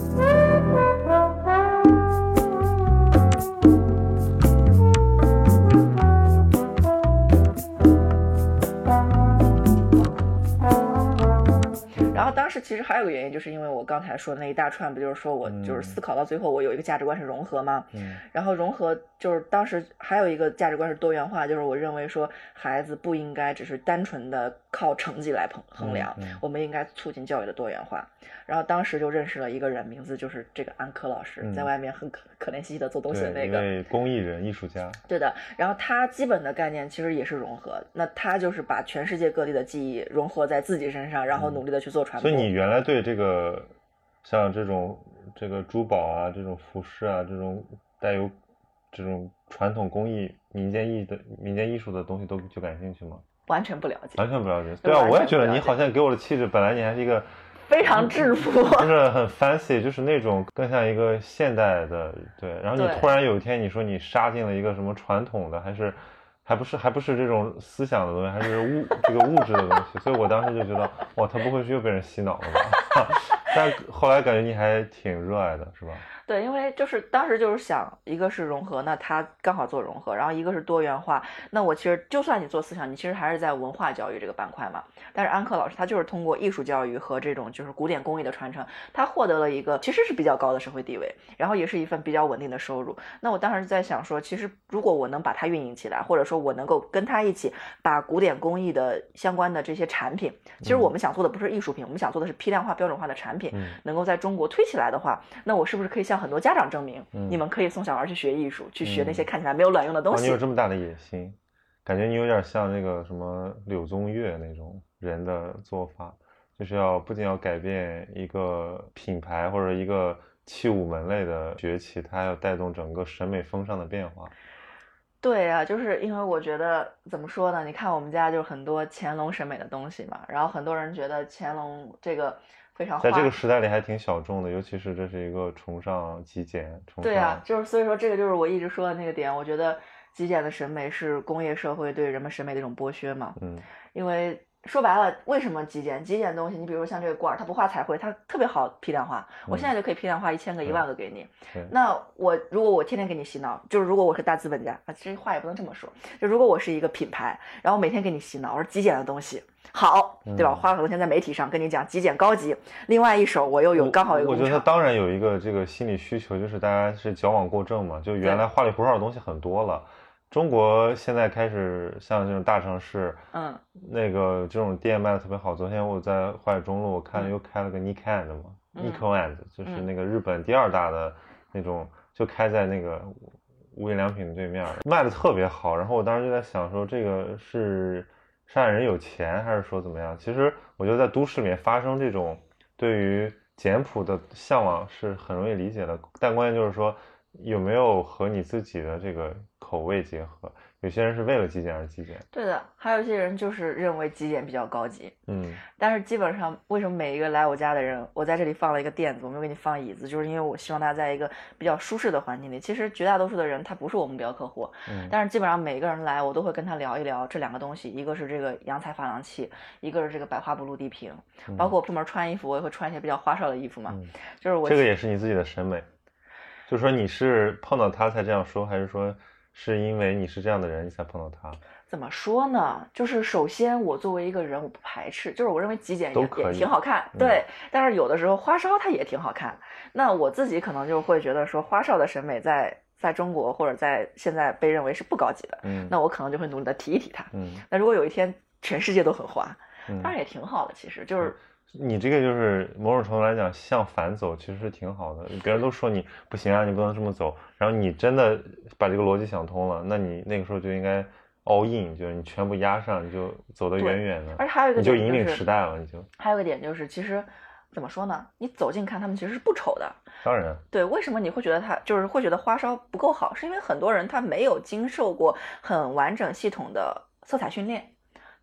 [SPEAKER 2] 然后当时其实还有个原因，就是因为我刚才说的那一大串，不就是说我就是思考到最后，我有一个价值观是融合吗？
[SPEAKER 1] 嗯
[SPEAKER 2] 然后融合就是当时还有一个价值观是多元化，就是我认为说孩子不应该只是单纯的靠成绩来衡衡量，
[SPEAKER 1] 嗯嗯
[SPEAKER 2] 我们应该促进教育的多元化。然后当时就认识了一个人，名字就是这个安科老师，
[SPEAKER 1] 嗯
[SPEAKER 2] 在外面很可可怜兮兮的做东西的，那个。
[SPEAKER 1] 一位公益人、艺术家，
[SPEAKER 2] 对的，然后他基本的概念其实也是融合，那他就是把全世界各地的记忆融合在自己身上，然后努力的去做传播。
[SPEAKER 1] 嗯所以你原来对这个像这种这个珠宝啊、这种服饰啊、这种带有这种传统工艺、民间艺的民间艺术的东西都就感兴趣吗？
[SPEAKER 2] 完全不了解，
[SPEAKER 1] 完全不了解。对啊，我也觉得你好像给我的气质，本来你还是一个
[SPEAKER 2] 非常质朴。
[SPEAKER 1] 就是很 fancy，就是那种更像一个现代的，对。然后你突然有一天你说你杀进了一个什么传统的，还是还不是还不是这种思想的东西，还是物这个物质的东西，所以我当时就觉得，哇，他不会是又被人洗脑了吧？但后来感觉你还挺热爱的，是吧？
[SPEAKER 2] 对，因为就是当时就是想，一个是融合，那他刚好做融合，然后一个是多元化。那我其实就算你做思想，你其实还是在文化教育这个板块嘛。但是安克老师他就是通过艺术教育和这种就是古典工艺的传承，他获得了一个其实是比较高的社会地位，然后也是一份比较稳定的收入。那我当时在想说，其实如果我能把它运营起来，或者说我能够跟他一起把古典工艺的相关的这些产品，其实我们想做的不是艺术品，我们想做的是批量化、标准化的产品。
[SPEAKER 1] 嗯
[SPEAKER 2] 能够在中国推起来的话，那我是不是可以向很多家长证明，
[SPEAKER 1] 嗯
[SPEAKER 2] 你们可以送小孩去学艺术，去学那
[SPEAKER 1] 嗯
[SPEAKER 2] 些看起来没有卵用的东
[SPEAKER 1] 哦，你？有这么大的野心，感觉你有点像那个什么柳宗悦那种人的做法。就是要不仅要改变一个品牌或者一个器物门类的崛起，它还要带动整个审美风尚的变化。
[SPEAKER 2] 对啊、就是因为我觉得怎么说呢？你看我们家就是很多乾隆审美的东西嘛，然后很多人觉得乾隆这个非常花
[SPEAKER 1] 在这个时代里还挺小众的，尤其是这是一个崇尚极简，崇尚
[SPEAKER 2] 对啊、就是所以说这个就是我一直说的那个点，我觉得极简的审美是工业社会对人们审美的一种剥削嘛。
[SPEAKER 1] 嗯
[SPEAKER 2] 因为说白了，为什么极简？极简的东西，你比如像这个罐儿，它不画彩绘，它特别好批量化。我现在就可以批量化一千个、一万个给你。
[SPEAKER 1] 对
[SPEAKER 2] 那我如果我天天给你洗脑，就是如果我是大资本家啊，其实话也不能这么说，就如果我是一个品牌，然后每天给你洗脑，我说极简的东西好，对吧？
[SPEAKER 1] 嗯
[SPEAKER 2] 花了很多钱在媒体上跟你讲极简高级，另外一手我又有刚好有
[SPEAKER 1] 我觉得当然有一个这个心理需求，就是大家是矫枉过正嘛，就原来花里胡哨的东西很多了。中国现在开始像这种大城市，
[SPEAKER 2] 嗯
[SPEAKER 1] 那个这种店卖的特别好。昨天我在淮海中路，我看
[SPEAKER 2] 嗯
[SPEAKER 1] 又开了个 Nikan 的嘛、
[SPEAKER 2] 嗯
[SPEAKER 1] n i k o and 就是
[SPEAKER 2] 嗯
[SPEAKER 1] 那个日本第二大的那种，就开在那个无印良品对面，卖的特别好。然后我当时就在想说，这个是上海人有钱，还是说怎么样？其实我觉得在都市里面发生这种对于简朴的向往是很容易理解的，但关键就是说有没有和你自己的这个口味结合。有些人是为了极简而极简，
[SPEAKER 2] 对的，还有一些人就是认为极简比较高级，
[SPEAKER 1] 嗯
[SPEAKER 2] 但是基本上，为什么每一个来我家的人，我在这里放了一个垫子，我没有给你放椅子，就是因为我希望大家在一个比较舒适的环境里。其实绝大多数的人他不是我目标客户，
[SPEAKER 1] 嗯
[SPEAKER 2] 但是基本上每一个人来，我都会跟他聊一聊这两个东西，一个是这个阳台珐琅器，一个是这个百花不露地瓶。包括我出门穿衣服，我也会穿一些比较花哨的衣服嘛，
[SPEAKER 1] 嗯
[SPEAKER 2] 就是我
[SPEAKER 1] 这个也是你自己的审美，就是说你是碰到他才这样说，还是说是因为你是这样的人你才碰到他？
[SPEAKER 2] 怎么说呢？就是首先我作为一个人，我不排斥，就是我认为极简也也
[SPEAKER 1] 都可以
[SPEAKER 2] 挺好看，
[SPEAKER 1] 嗯
[SPEAKER 2] 对。但是有的时候花哨它也挺好看。那我自己可能就会觉得说，花哨的审美在在中国或者在现在被认为是不高级的，
[SPEAKER 1] 嗯
[SPEAKER 2] 那我可能就会努力的提一提它。
[SPEAKER 1] 嗯
[SPEAKER 2] 那如果有一天全世界都很花，
[SPEAKER 1] 嗯
[SPEAKER 2] 当然也挺好的。其实就是
[SPEAKER 1] 你这个就是某种程度来讲向反走，其实是挺好的。别人都说你不行啊，你不能这么走，然后你真的把这个逻辑想通了，那你那个时候就应该 all in，就是你全部压上，你就走得远远的，
[SPEAKER 2] 而且还有一个
[SPEAKER 1] 你就引领时代了，你就
[SPEAKER 2] 还有一个点就是，其实怎么说呢？你走近看，他们其实是不丑的。
[SPEAKER 1] 当然，
[SPEAKER 2] 对，为什么你会觉得他就是会觉得花哨不够好？是因为很多人他没有经受过很完整系统的色彩训练，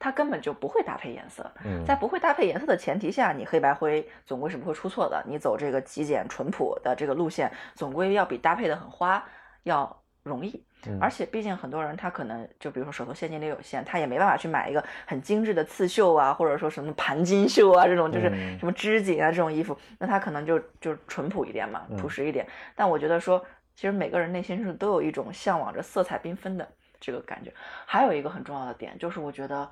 [SPEAKER 2] 他根本就不会搭配颜色。
[SPEAKER 1] 嗯，
[SPEAKER 2] 在不会搭配颜色的前提下，你黑白灰总归是不会出错的。你走这个极简淳朴的这个路线，总归要比搭配的很花要容易。
[SPEAKER 1] 嗯
[SPEAKER 2] 而且毕竟很多人他可能就比如说手头现金流有限，他也没办法去买一个很精致的刺绣啊，或者说什么盘金绣啊这种就是
[SPEAKER 1] 嗯
[SPEAKER 2] 什么织锦啊这种衣服，那他可能就就淳朴一点嘛，
[SPEAKER 1] 嗯
[SPEAKER 2] 朴实一点。但我觉得说，其实每个人内心是都有一种向往着色彩缤纷的这个感觉。还有一个很重要的点就是，我觉得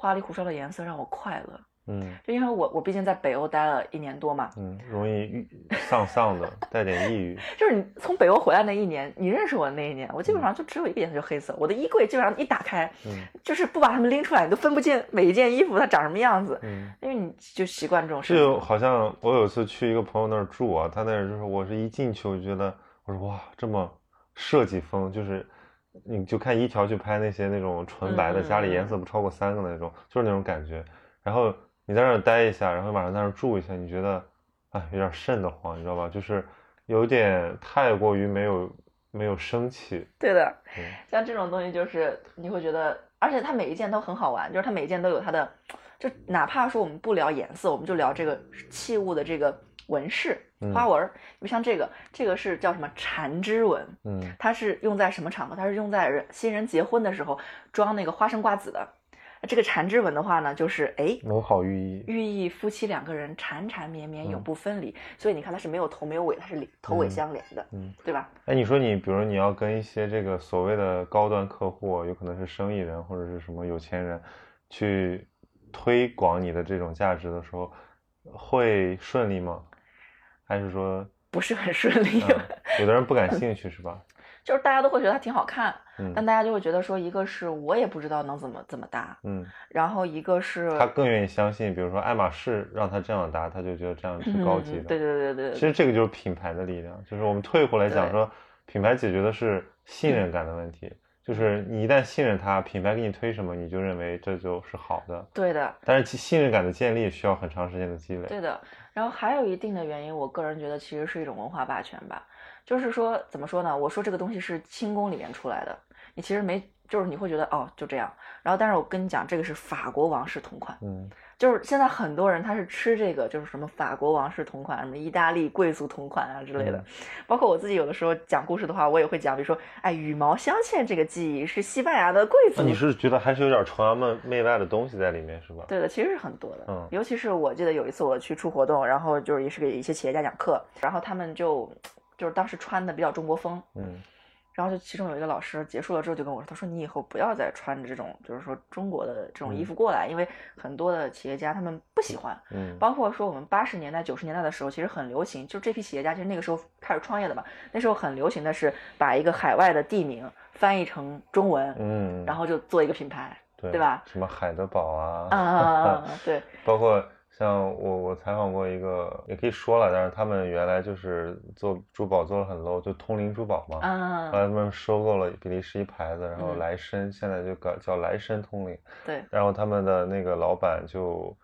[SPEAKER 2] 花里胡哨的颜色让我快乐，
[SPEAKER 1] 嗯
[SPEAKER 2] 就因为我我毕竟在北欧待了一年多嘛，
[SPEAKER 1] 嗯，容易郁丧丧的，带点抑郁。
[SPEAKER 2] 就是你从北欧回来那一年，你认识我的那一年，我基本上就只有一个颜色，就黑色。我的衣柜基本上一打开，
[SPEAKER 1] 嗯
[SPEAKER 2] 就是不把它们拎出来，你都分不见每一件衣服它长什么样子，
[SPEAKER 1] 嗯。
[SPEAKER 2] 因为你就习惯这种事
[SPEAKER 1] 就。好像我有一次去一个朋友那儿住啊，他那儿就是我是一进去我就觉得，我说哇这么设计风，就是你就看一条去拍那些那种纯白的，家里颜色不超过三个的那种，就是那种感觉。然后你在那儿待一下，然后晚上在那儿住一下，你觉得哎有点瘆得慌，你知道吧？就是有点太过于没有没有生气。
[SPEAKER 2] 对的，
[SPEAKER 1] 对
[SPEAKER 2] 像这种东西就是你会觉得，而且它每一件都很好玩，就是它每一件都有它的，就哪怕说我们不聊颜色，我们就聊这个器物的这个纹饰、
[SPEAKER 1] 嗯
[SPEAKER 2] 花纹儿。比如像这个，这个是叫什么缠枝纹，
[SPEAKER 1] 嗯
[SPEAKER 2] 它是用在什么场合？它是用在人新人结婚的时候装那个花生瓜子的。这个缠枝纹的话呢，就是哎，
[SPEAKER 1] 某好寓意。
[SPEAKER 2] 寓意夫妻两个人缠缠绵绵，永
[SPEAKER 1] 嗯
[SPEAKER 2] 不分离。所以你看，它是没有头没有尾，它是头尾
[SPEAKER 1] 嗯
[SPEAKER 2] 相连的，
[SPEAKER 1] 嗯。
[SPEAKER 2] 对吧？
[SPEAKER 1] 哎，你说你，比如你要跟一些这个所谓的高端客户，有可能是生意人或者是什么有钱人，去推广你的这种价值的时候，会顺利吗？还是说，
[SPEAKER 2] 不是很顺利，
[SPEAKER 1] 嗯，有的人不感兴趣是吧？
[SPEAKER 2] 就是大家都会觉得它挺好看，
[SPEAKER 1] 嗯
[SPEAKER 2] 但大家就会觉得说，一个是我也不知道能怎么怎么搭，
[SPEAKER 1] 嗯，
[SPEAKER 2] 然后一个是
[SPEAKER 1] 他更愿意相信，比如说爱马仕让他这样搭，他就觉得这样是高级的。
[SPEAKER 2] 嗯对对对对对，
[SPEAKER 1] 其实这个就是品牌的力量，就是我们退回来讲说，品牌解决的是信任感的问题。就是你一旦信任他，品牌给你推什么，你就认为这就是好的。
[SPEAKER 2] 对的，
[SPEAKER 1] 但是其信任感的建立需要很长时间的积累。
[SPEAKER 2] 对的。然后还有一定的原因，我个人觉得其实是一种文化霸权吧。就是说，怎么说呢？我说这个东西是清宫里面出来的，你其实没，就是你会觉得哦就这样。然后，但是我跟你讲，这个是法国王室同款，
[SPEAKER 1] 嗯，
[SPEAKER 2] 就是现在很多人他是吃这个，就是什么法国王室同款，什么意大利贵族同款啊之类的。
[SPEAKER 1] 嗯
[SPEAKER 2] 包括我自己有的时候讲故事的话，我也会讲，比如说，哎，羽毛镶嵌这个技艺是西班牙的贵族。
[SPEAKER 1] 那你是觉得还是有点崇洋媚媚外的东西在里面是吧？
[SPEAKER 2] 对的，其实是很多的，
[SPEAKER 1] 嗯
[SPEAKER 2] 尤其是我记得有一次我去出活动，然后就是也是给一些企业家讲课，然后他们就就是当时穿的比较中国风，
[SPEAKER 1] 嗯
[SPEAKER 2] 然后就其中有一个老师结束了之后就跟我说，他说你以后不要再穿这种就是说中国的这种衣服过来，因为很多的企业家他们不喜欢，
[SPEAKER 1] 嗯。
[SPEAKER 2] 包括说我们八十年代九十年代的时候，其实很流行，就这批企业家其实那个时候开始创业的嘛，那时候很流行的是把一个海外的地名翻译成中文，
[SPEAKER 1] 嗯，
[SPEAKER 2] 然后就做一个品牌，
[SPEAKER 1] 对
[SPEAKER 2] 对吧？
[SPEAKER 1] 什么海德堡啊，
[SPEAKER 2] 啊啊啊啊，对。
[SPEAKER 1] 包括像我我采访过一个，也可以说了，但是他们原来就是做珠宝做的很 low，就通灵珠宝嘛，
[SPEAKER 2] 嗯
[SPEAKER 1] 后来他们收购了比利时一牌子，然后
[SPEAKER 2] 嗯。
[SPEAKER 1] 莱绅现在就搞叫莱绅通灵，
[SPEAKER 2] 对，
[SPEAKER 1] 然后他们的那个老板就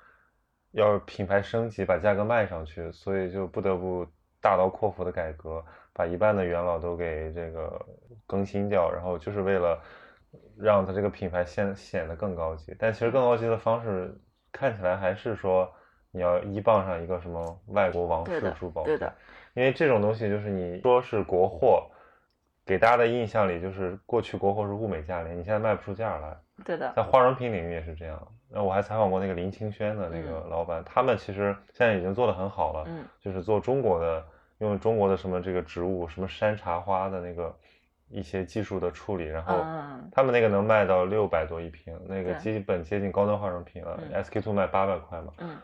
[SPEAKER 1] 要品牌升级，把价格卖上去，所以就不得不大刀阔斧的改革，把一半的元老都给这个更新掉，然后就是为了让它这个品牌显显得更高级。但其实更高级的方式看起来还是说你要依傍上一个什么外国王室珠宝，
[SPEAKER 2] 对的，
[SPEAKER 1] 因为这种东西就是你说是国货。给大家的印象里就是过去国货是物美价廉，你现在卖不出价来。
[SPEAKER 2] 对的，
[SPEAKER 1] 在化妆品领域也是这样。那我还采访过那个林清轩的那个老板，他们其实现在已经做得很好了，
[SPEAKER 2] 嗯
[SPEAKER 1] 就是做中国的，用中国的什么这个植物，什么山茶花的那个一些技术的处理，然后
[SPEAKER 2] 嗯
[SPEAKER 1] 他们那个能卖到六百多一瓶，那个基本接近高端化妆品了。
[SPEAKER 2] 嗯
[SPEAKER 1] SK two 卖八百块嘛，
[SPEAKER 2] 嗯，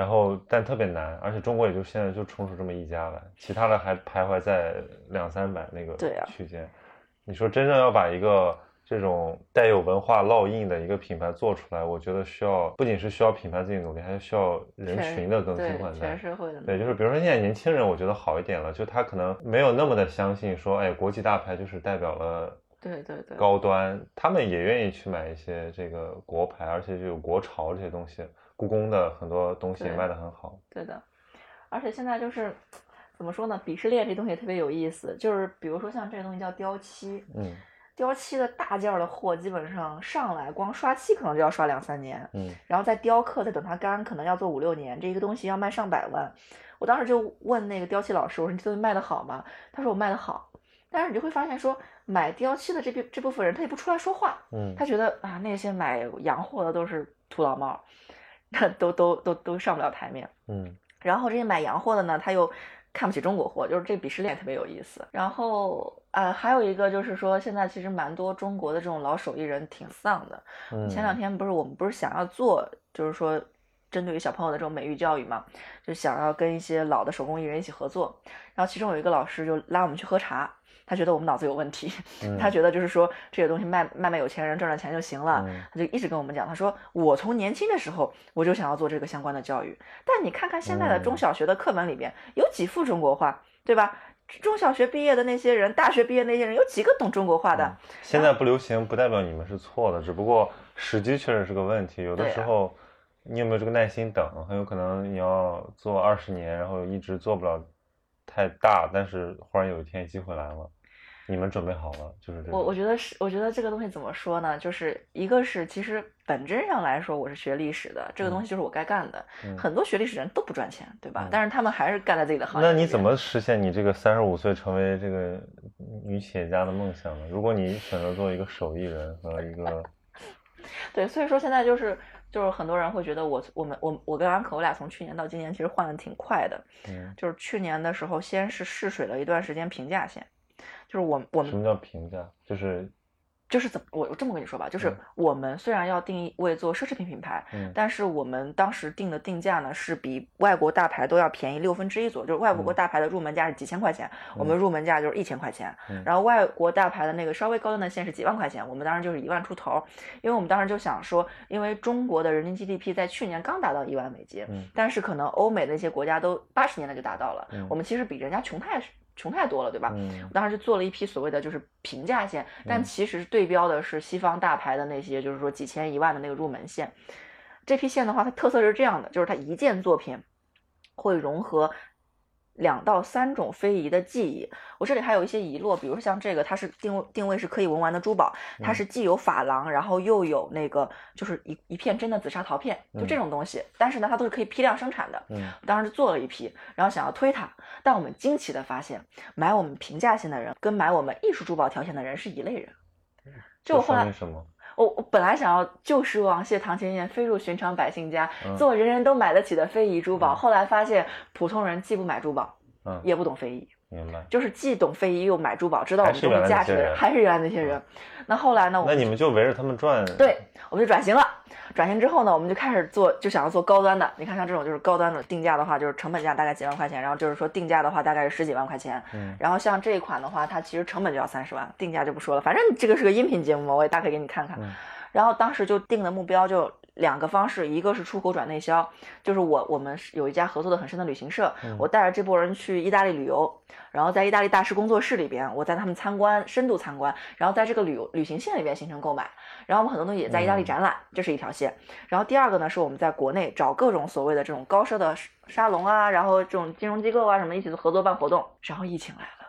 [SPEAKER 1] 然后但特别难，而且中国也就现在就冲出这么一家来，其他的还徘徊在两三百那个区间。你说真正要把一个这种带有文化烙印的一个品牌做出来，我觉得需要不仅是需要品牌自己努力，还需要人群的更新换代
[SPEAKER 2] 全。社会的，
[SPEAKER 1] 对，就是比如说现在年轻人，我觉得好一点了，就他可能没有那么的相信说，哎，国际大牌就是代表了
[SPEAKER 2] 对对对，
[SPEAKER 1] 高端，他们也愿意去买一些这个国牌，而且就有国潮这些东西。故宫的很多东西卖的很好。
[SPEAKER 2] 对的，而且现在就是怎么说呢？鄙视链这东西特别有意思，就是比如说像这个东西叫雕漆，
[SPEAKER 1] 嗯
[SPEAKER 2] 雕漆的大件儿的货基本上上来光刷漆可能就要刷两三年，
[SPEAKER 1] 嗯
[SPEAKER 2] 然后再雕刻，再等它干，可能要做五六年。这一个东西要卖上百万。我当时就问那个雕漆老师，我说你这东西卖得好吗？他说我卖得好。但是你就会发现说，买雕漆的这批这部分人，他也不出来说话，
[SPEAKER 1] 嗯
[SPEAKER 2] 他觉得啊，那些买洋货的都是土老帽，那都都都都上不了台面。
[SPEAKER 1] 嗯
[SPEAKER 2] 然后这些买洋货的呢，他又看不起中国货，就是这鄙视链特别有意思。然后啊、还有一个就是说，现在其实蛮多中国的这种老手艺人挺丧的。
[SPEAKER 1] 嗯，
[SPEAKER 2] 前两天不是我们不是想要做，就是说针对于小朋友的这种美育教育嘛，就想要跟一些老的手工艺人一起合作。然后其中有一个老师就拉我们去喝茶，他觉得我们脑子有问题，
[SPEAKER 1] 嗯
[SPEAKER 2] 他觉得就是说这些东西卖卖卖有钱人赚赚钱就行了。
[SPEAKER 1] 嗯
[SPEAKER 2] 他就一直跟我们讲，他说我从年轻的时候我就想要做这个相关的教育，但你看看现在的中
[SPEAKER 1] 嗯
[SPEAKER 2] 小学的课本里边有几幅中国画，对吧？中小学毕业的那些人，大学毕业那些人，有几个懂中国画的？
[SPEAKER 1] 嗯现在不流行，不代表你们是错的，只不过时机确实是个问题。有的时候，你有没有这个耐心等？很有可能你要做二十年，然后一直做不了太大，但是忽然有一天机会来了，你们准备好了，就是这个。
[SPEAKER 2] 我我觉得是，我觉得这个东西怎么说呢？就是一个是，其实本质上来说，我是学历史的，这个东西就是我该干的。
[SPEAKER 1] 嗯
[SPEAKER 2] 很多学历史人都不赚钱，对吧？
[SPEAKER 1] 嗯
[SPEAKER 2] 但是他们还是干在自己的行业。
[SPEAKER 1] 那你怎？么实现你这个三十五岁成为这个女企业家的梦想呢？如果你选择做一个手艺人和一个，
[SPEAKER 2] 对，所以说现在就是就是很多人会觉得我我们我我跟安可我俩从去年到今年其实换的挺快的，
[SPEAKER 1] 嗯，
[SPEAKER 2] 就是去年的时候先是试水了一段时间平价线，就是我我们
[SPEAKER 1] 什么叫平价？就是
[SPEAKER 2] 就是怎么我我这么跟你说吧，就是
[SPEAKER 1] 嗯
[SPEAKER 2] 我们虽然要定位做奢侈品品牌，
[SPEAKER 1] 嗯
[SPEAKER 2] 但是我们当时定的定价呢是比外国大牌都要便宜六分之一左右，就是外国
[SPEAKER 1] 嗯
[SPEAKER 2] 大牌的入门价是几千块钱，我们入门价就是一千块钱，
[SPEAKER 1] 嗯
[SPEAKER 2] 然后外国大牌的那个稍微高端的线是几万块钱，我们当时就是一万出头，因为我们当时就想说，因为中国的人均 GDP 在去年刚达到一万美金，
[SPEAKER 1] 嗯
[SPEAKER 2] 但是可能欧美的那些国家都八十年代就达到了，
[SPEAKER 1] 嗯
[SPEAKER 2] 我们其实比人家穷太穷太多了，对吧？
[SPEAKER 1] 嗯
[SPEAKER 2] 我当时就做了一批所谓的就是平价线，但其实对标的是西方大牌的那些，就是说几千一万的那个入门线。这批线的话，它特色是这样的，就是它一件作品会融合两到三种非遗的技艺。我这里还有一些遗落，比如说像这个，它是定位定位是可以文玩的珠宝，它是既有珐琅，然后又有那个就是一一片真的紫砂陶片，就这种东西。但是呢，它都是可以批量生产的。
[SPEAKER 1] 嗯
[SPEAKER 2] 我当时做了一批，然后想要推它，但我们惊奇的发现，买我们平价线的人跟买我们艺术珠宝条线的人是一类人。就我后来
[SPEAKER 1] 什么？
[SPEAKER 2] 我我本来想要旧时王谢堂前燕，飞入寻常百姓家，
[SPEAKER 1] 嗯
[SPEAKER 2] 做人人都买得起的非遗珠宝。
[SPEAKER 1] 嗯
[SPEAKER 2] 后来发现，普通人既不买珠宝，
[SPEAKER 1] 嗯，
[SPEAKER 2] 也不懂非遗，
[SPEAKER 1] 明白。
[SPEAKER 2] 就是既懂非遗又买珠宝，知道我们东西价值还是原来那些人。那后来呢？
[SPEAKER 1] 那你们就围着他们转。
[SPEAKER 2] 对，我们就转型了。转型之后呢，我们就开始做，就想要做高端的。你看，像这种就是高端的定价的话，就是成本价大概几万块钱，然后就是说定价的话大概是十几万块钱。
[SPEAKER 1] 嗯
[SPEAKER 2] 然后像这一款的话，它其实成本就要三十万，定价就不说了。反正这个是个音频节目嘛，我也大概给你看看。
[SPEAKER 1] 嗯
[SPEAKER 2] 然后当时就定的目标就两个方式，一个是出口转内销，就是我我们是有一家合作的很深的旅行社，
[SPEAKER 1] 嗯
[SPEAKER 2] 我带着这波人去意大利旅游，然后在意大利大师工作室里边，我带他们参观，深度参观，然后在这个旅游旅行线里边形成购买，然后我们很多东西也在意大利
[SPEAKER 1] 嗯
[SPEAKER 2] 展览，这是一条线。然后第二个呢，是我们在国内找各种所谓的这种高奢的沙龙啊，然后这种金融机构啊什么一起合作办活动，然后疫情来了。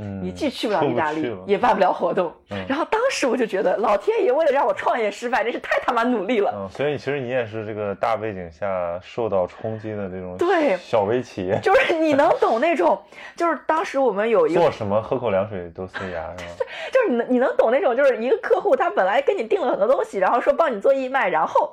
[SPEAKER 1] 嗯，
[SPEAKER 2] 你既去不了意大利，也办不了活动。
[SPEAKER 1] 嗯
[SPEAKER 2] 然后当时我就觉得，老天爷为了让我创业失败，真是太他妈努力了。
[SPEAKER 1] 嗯，所以其实你也是这个大背景下受到冲击的这种
[SPEAKER 2] 对
[SPEAKER 1] 小微企业，
[SPEAKER 2] 就是你能懂那种，就是当时我们有一个，
[SPEAKER 1] 做什么喝口凉水都塞牙是吗？
[SPEAKER 2] 就是你能你能懂那种，就是一个客户他本来跟你订了很多东西，然后说帮你做义卖，然后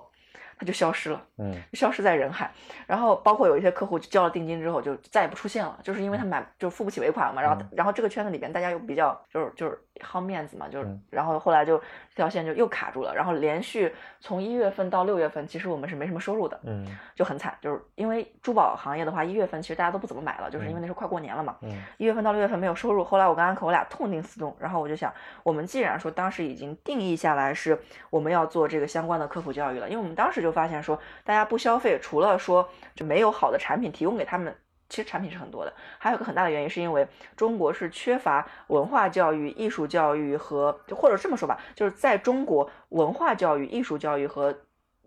[SPEAKER 2] 他就消失了。
[SPEAKER 1] 嗯
[SPEAKER 2] 消失在人海，然后包括有一些客户交了定金之后就再也不出现了，就是因为他买就付不起尾款嘛，然后
[SPEAKER 1] 嗯
[SPEAKER 2] 然后这个圈子里边大家又比较就是就是好面子嘛，就是
[SPEAKER 1] 嗯。
[SPEAKER 2] 然后后来就这条线就又卡住了，然后连续从一月份到六月份，其实我们是没什么收入的，
[SPEAKER 1] 嗯。
[SPEAKER 2] 就很惨，就是因为珠宝行业的话，一月份其实大家都不怎么买了，就是因为那时候快过年了嘛，
[SPEAKER 1] 嗯。
[SPEAKER 2] 一月份到六月份没有收入，后来我跟安可我俩痛定思痛，然后我就想，我们既然说当时已经定义下来是我们要做这个相关的科普教育了，因为我们当时就发现说，大家不消费，除了说就没有好的产品提供给他们。其实产品是很多的，还有个很大的原因是因为中国是缺乏文化教育、艺术教育和，就或者这么说吧，就是在中国文化教育、艺术教育和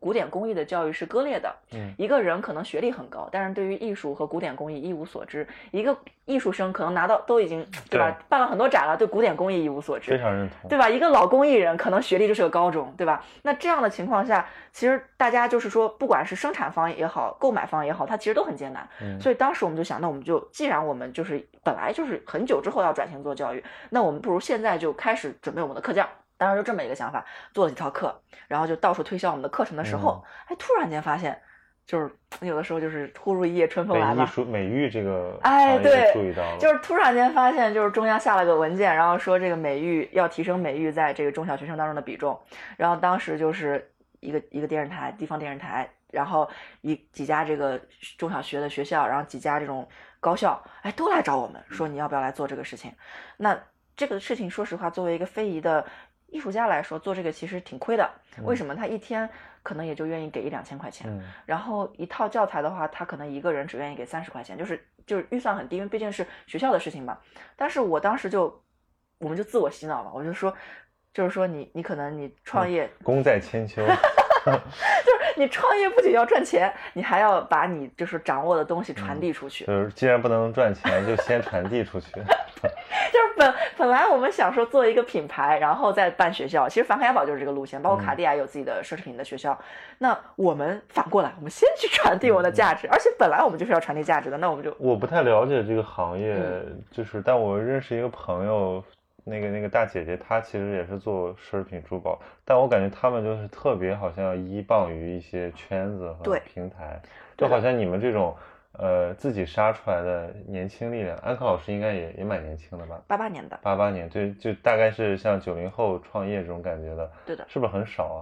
[SPEAKER 2] 古典工艺的教育是割裂的。
[SPEAKER 1] 嗯
[SPEAKER 2] 一个人可能学历很高，但是对于艺术和古典工艺一无所知。一个艺术生可能拿到都已经对吧，
[SPEAKER 1] 对
[SPEAKER 2] 办了很多展了，对古典工艺一无所知
[SPEAKER 1] 非。常认同。
[SPEAKER 2] 对吧？一个老工艺人可能学历就是个高中，对吧？那这样的情况下，其实大家就是说，不管是生产方也好，购买方也好，它其实都很艰难。
[SPEAKER 1] 嗯
[SPEAKER 2] 所以当时我们就想，那我们就既然我们就是本来就是很久之后要转型做教育，那我们不如现在就开始准备我们的课件。当时就这么一个想法，做了几套课，然后就到处推销我们的课程的时候，哎，突然间发现，就是 有的时候就是忽如一夜春风来嘛，
[SPEAKER 1] 艺术美育这个
[SPEAKER 2] 哎对
[SPEAKER 1] 注意到了，
[SPEAKER 2] 就是突然间发现，就是中央下了个文件，然后说这个美育要提升美育在这个中小学生当中的比重，然后当时就是一个一个电视台，地方电视台，然后一几家这个中小学的学校，然后几家这种高校，哎，都来找我们说你要不要来做这个事情。那这个事情，说实话，作为一个非遗的艺术家来说，做这个其实挺亏的。为什么？他一天可能也就愿意给一两千块钱，
[SPEAKER 1] 嗯
[SPEAKER 2] 然后一套教材的话，他可能一个人只愿意给三十块钱，就是就是预算很低，因为毕竟是学校的事情嘛。但是我当时就，我们就自我洗脑嘛，我就说，就是说你你可能你创业，
[SPEAKER 1] 功在千秋。
[SPEAKER 2] 就是你创业不仅要赚钱，你还要把你就是掌握的东西传递出去。
[SPEAKER 1] 就是既然不能赚钱，就先传递出去。
[SPEAKER 2] 就是本本来我们想说做一个品牌，然后再办学校，其实梵克雅宝就是这个路线，包括卡地亚有自己的奢侈品的学校。那我们反过来，我们先去传递我们的价值，而且本来我们就是要传递价值的，那我们就
[SPEAKER 1] 我不太了解这个行业，
[SPEAKER 2] 嗯。
[SPEAKER 1] 就是但我认识一个朋友，那个那个大姐姐，她其实也是做奢侈品珠宝，但我感觉他们就是特别好像依傍于一些圈子和
[SPEAKER 2] 对。
[SPEAKER 1] 平台，就好像你们这种呃自己杀出来的年轻力量，安可老师应该也也蛮年轻的吧？
[SPEAKER 2] 八八年的，
[SPEAKER 1] 八八年，对，就大概是像九零后创业这种感觉的，
[SPEAKER 2] 对的。
[SPEAKER 1] 是不是很少啊？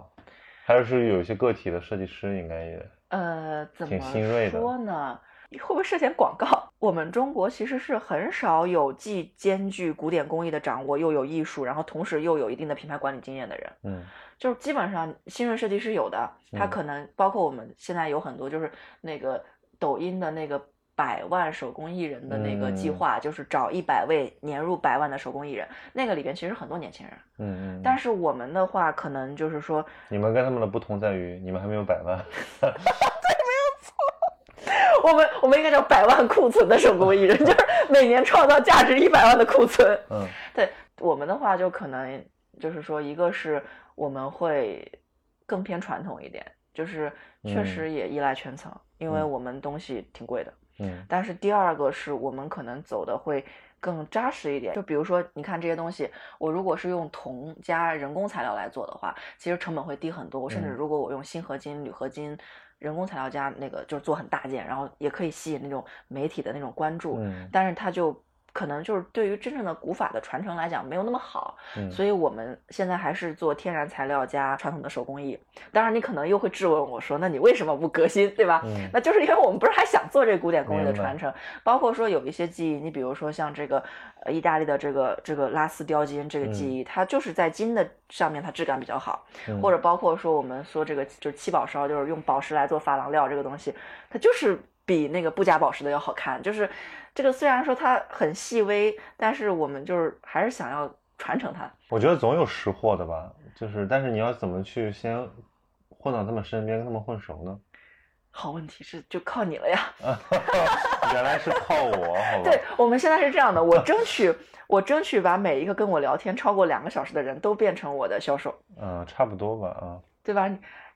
[SPEAKER 1] 还有是有一些个体的设计师应该也，
[SPEAKER 2] 呃，怎
[SPEAKER 1] 挺
[SPEAKER 2] 么说呢？会不会涉嫌广告？我们中国其实是很少有既兼具古典工艺的掌握，又有艺术，然后同时又有一定的品牌管理经验的人。
[SPEAKER 1] 嗯
[SPEAKER 2] 就是基本上新锐设计师有的，他
[SPEAKER 1] 嗯
[SPEAKER 2] 可能包括我们现在有很多就是那个抖音的那个百万手工艺人的那个计划，就是找一百位年入百万的手工艺人。那个里边其实很多年轻人，
[SPEAKER 1] 嗯嗯。
[SPEAKER 2] 但是我们的话，可能就是说，
[SPEAKER 1] 你们跟他们的不同在于，你们还没有百万。
[SPEAKER 2] 对，没有错。我们我们应该叫百万库存的手工艺人，就是每年创造价值一百万的库存。
[SPEAKER 1] 嗯，
[SPEAKER 2] 对我们的话，就可能就是说，一个是我们会更偏传统一点，就是确实也依赖圈层。因为我们东西挺贵的，
[SPEAKER 1] 嗯，
[SPEAKER 2] 但是第二个是我们可能走的会更扎实一点。就比如说，你看这些东西，我如果是用铜加人工材料来做的话，其实成本会低很多。甚至如果我用锌合金、铝合金，人工材料加那个，就是做很大件，然后也可以吸引那种媒体的那种关注。
[SPEAKER 1] 嗯，
[SPEAKER 2] 但是它就。可能就是对于真正的古法的传承来讲没有那么好，
[SPEAKER 1] 嗯，
[SPEAKER 2] 所以我们现在还是做天然材料加传统的手工艺。当然，你可能又会质问我说，那你为什么不革新，对吧？
[SPEAKER 1] 嗯，
[SPEAKER 2] 那就是因为我们不是还想做这个古典工艺的传承，包括说有一些技艺，你比如说像这个呃意大利的这个这个拉丝雕金这个技艺，它就是在金的上面它质感比较好，或者包括说我们说这个就是七宝烧，就是用宝石来做珐琅料这个东西，它就是比那个不加宝石的要好看，就是。这个虽然说它很细微，但是我们就是还是想要传承它。
[SPEAKER 1] 我觉得总有识货的吧，就是但是你要怎么去先混到他们身边，跟他们混熟呢？
[SPEAKER 2] 好问题是就靠你了呀！
[SPEAKER 1] 原来是靠我，好吧？
[SPEAKER 2] 对，我们现在是这样的，我争取我争取把每一个跟我聊天超过两个小时的人都变成我的销售。
[SPEAKER 1] 嗯，差不多吧，啊，
[SPEAKER 2] 对吧？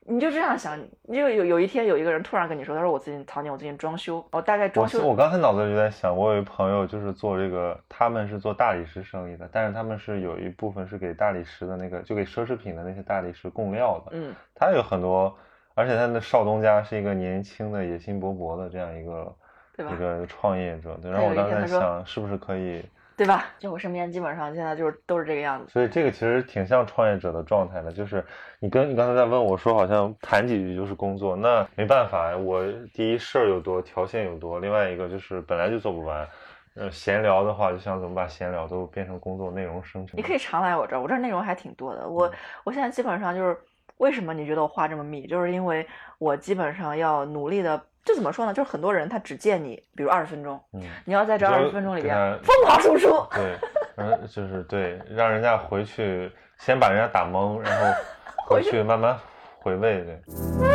[SPEAKER 2] 你就这样想，就有有一天有一个人突然跟你说，他说我最近曹宁，我最近装修，我大概装修。
[SPEAKER 1] 我我刚才脑子里就在想，我有一朋友就是做这个，他们是做大理石生意的，但是他们是有一部分是给大理石的那个，就给奢侈品的那些大理石供料的。
[SPEAKER 2] 嗯，
[SPEAKER 1] 他有很多，而且他的少东家是一个年轻的、野心勃勃的这样一个一个创业者。对，然后我当时在想，是不是可以。
[SPEAKER 2] 对吧？就我身边基本上现在就是都是这个样子，
[SPEAKER 1] 所以这个其实挺像创业者的状态的，就是你跟你刚才在问我说，好像谈几句就是工作，那没办法，我第一事儿又多，条线又多，另外一个就是本来就做不完。呃，闲聊的话，就想怎么把闲聊都变成工作内容生成。
[SPEAKER 2] 你可以常来我这儿，我这儿内容还挺多的。我我现在基本上就是为什么你觉得我话这么密，就是因为我基本上要努力的。这怎么说呢？就是很多人他只见你，比如二十分钟，
[SPEAKER 1] 嗯，
[SPEAKER 2] 你要在这二十分钟里边疯狂输出，
[SPEAKER 1] 对，嗯，就是对，让人家回去先把人家打懵，然后回去慢慢回味，对。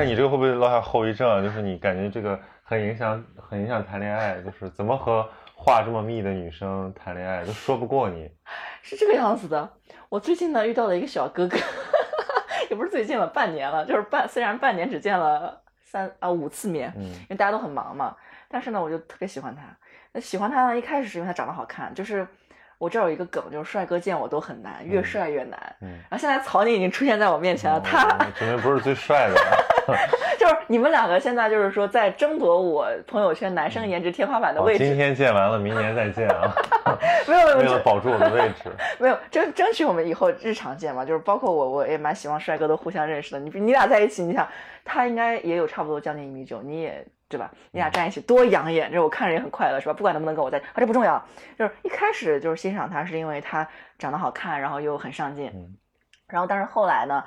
[SPEAKER 1] 是你这个会不会落下后遗症啊？就是你感觉这个。很影响，很影响谈恋爱，就是怎么和话这么密的女生谈恋爱，都说不过你。
[SPEAKER 2] 是这个样子的。我最近呢遇到了一个小哥哥，也不是最近了，半年了，就是半虽然半年只见了三啊五次面，
[SPEAKER 1] 嗯，
[SPEAKER 2] 因为大家都很忙嘛，但是呢，我就特别喜欢他。那喜欢他呢，一开始是因为他长得好看，就是我这有一个梗，就是帅哥见我都很难，越帅越难。
[SPEAKER 1] 嗯，
[SPEAKER 2] 然后现在曹宁已经出现在我面前了，他
[SPEAKER 1] 肯定不是最帅的。
[SPEAKER 2] 就是你们两个现在就是说在争夺我朋友圈男生颜值天花板的位置。
[SPEAKER 1] 今天见完了，明年再见啊！
[SPEAKER 2] 没有没有，
[SPEAKER 1] 为了保住我的位置，
[SPEAKER 2] 没有争争取我们以后日常见嘛。就是包括我，我也蛮希望帅哥都互相认识的。你你俩在一起，你想他应该也有差不多将近一米九，你也对吧？你俩站一起多养眼，这我看着也很快乐，是吧？不管能不能跟我在，啊这不重要，就是一开始就是欣赏他是因为他长得好看，然后又很上进，然后但是后来呢？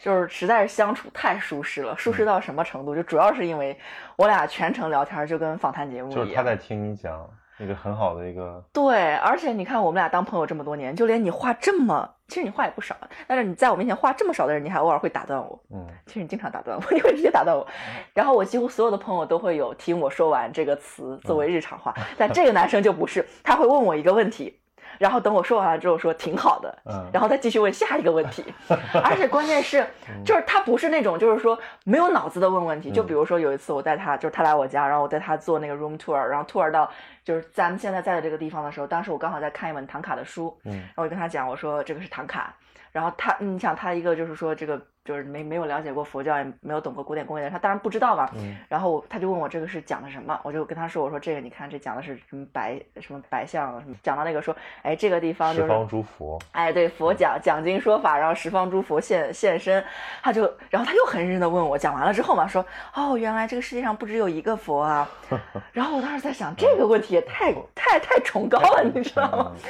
[SPEAKER 2] 就是实在是相处太舒适了，舒适到什么程度？就主要是因为我俩全程聊天，就跟访谈节目一样。
[SPEAKER 1] 就是他在听你讲一个很好的一个。
[SPEAKER 2] 对，而且你看我们俩当朋友这么多年，就连你话这么，其实你话也不少，但是你在我面前话这么少的人，你还偶尔会打断我。
[SPEAKER 1] 嗯，
[SPEAKER 2] 其实你经常打断我，你会直接打断我。然后我几乎所有的朋友都会有听我说完这个词作为日常话，但这个男生就不是，他会问我一个问题。然后等我说完了之后说挺好的，
[SPEAKER 1] 嗯，
[SPEAKER 2] 然后再继续问下一个问题，而且关键是，就是他不是那种就是说没有脑子的问问题，就比如说有一次我带他，就是他来我家，然后我带他做那个 room tour，然后 tour 到就是咱们现在在的这个地方的时候，当时我刚好在看一本唐卡的书，
[SPEAKER 1] 嗯，
[SPEAKER 2] 然后我就跟他讲，我说这个是唐卡，然后他，你想他一个就是说这个就是没没有了解过佛教，也没有懂过古典工业的人，他当然不知道嘛。
[SPEAKER 1] 嗯
[SPEAKER 2] 然后他就问我这个是讲的什么，我就跟他说，我说这个你看这讲的是什么白什么白象什么，讲到那个说，哎这个地方就是
[SPEAKER 1] 十方诸佛，
[SPEAKER 2] 哎，对，佛讲讲经说法，然后十方诸佛现现身，他就，然后他又很认真的问我，讲完了之后嘛，说，哦，原来这个世界上不只有一个佛啊，然后我当时在想，这个问题也太太太崇高了，你知道吗？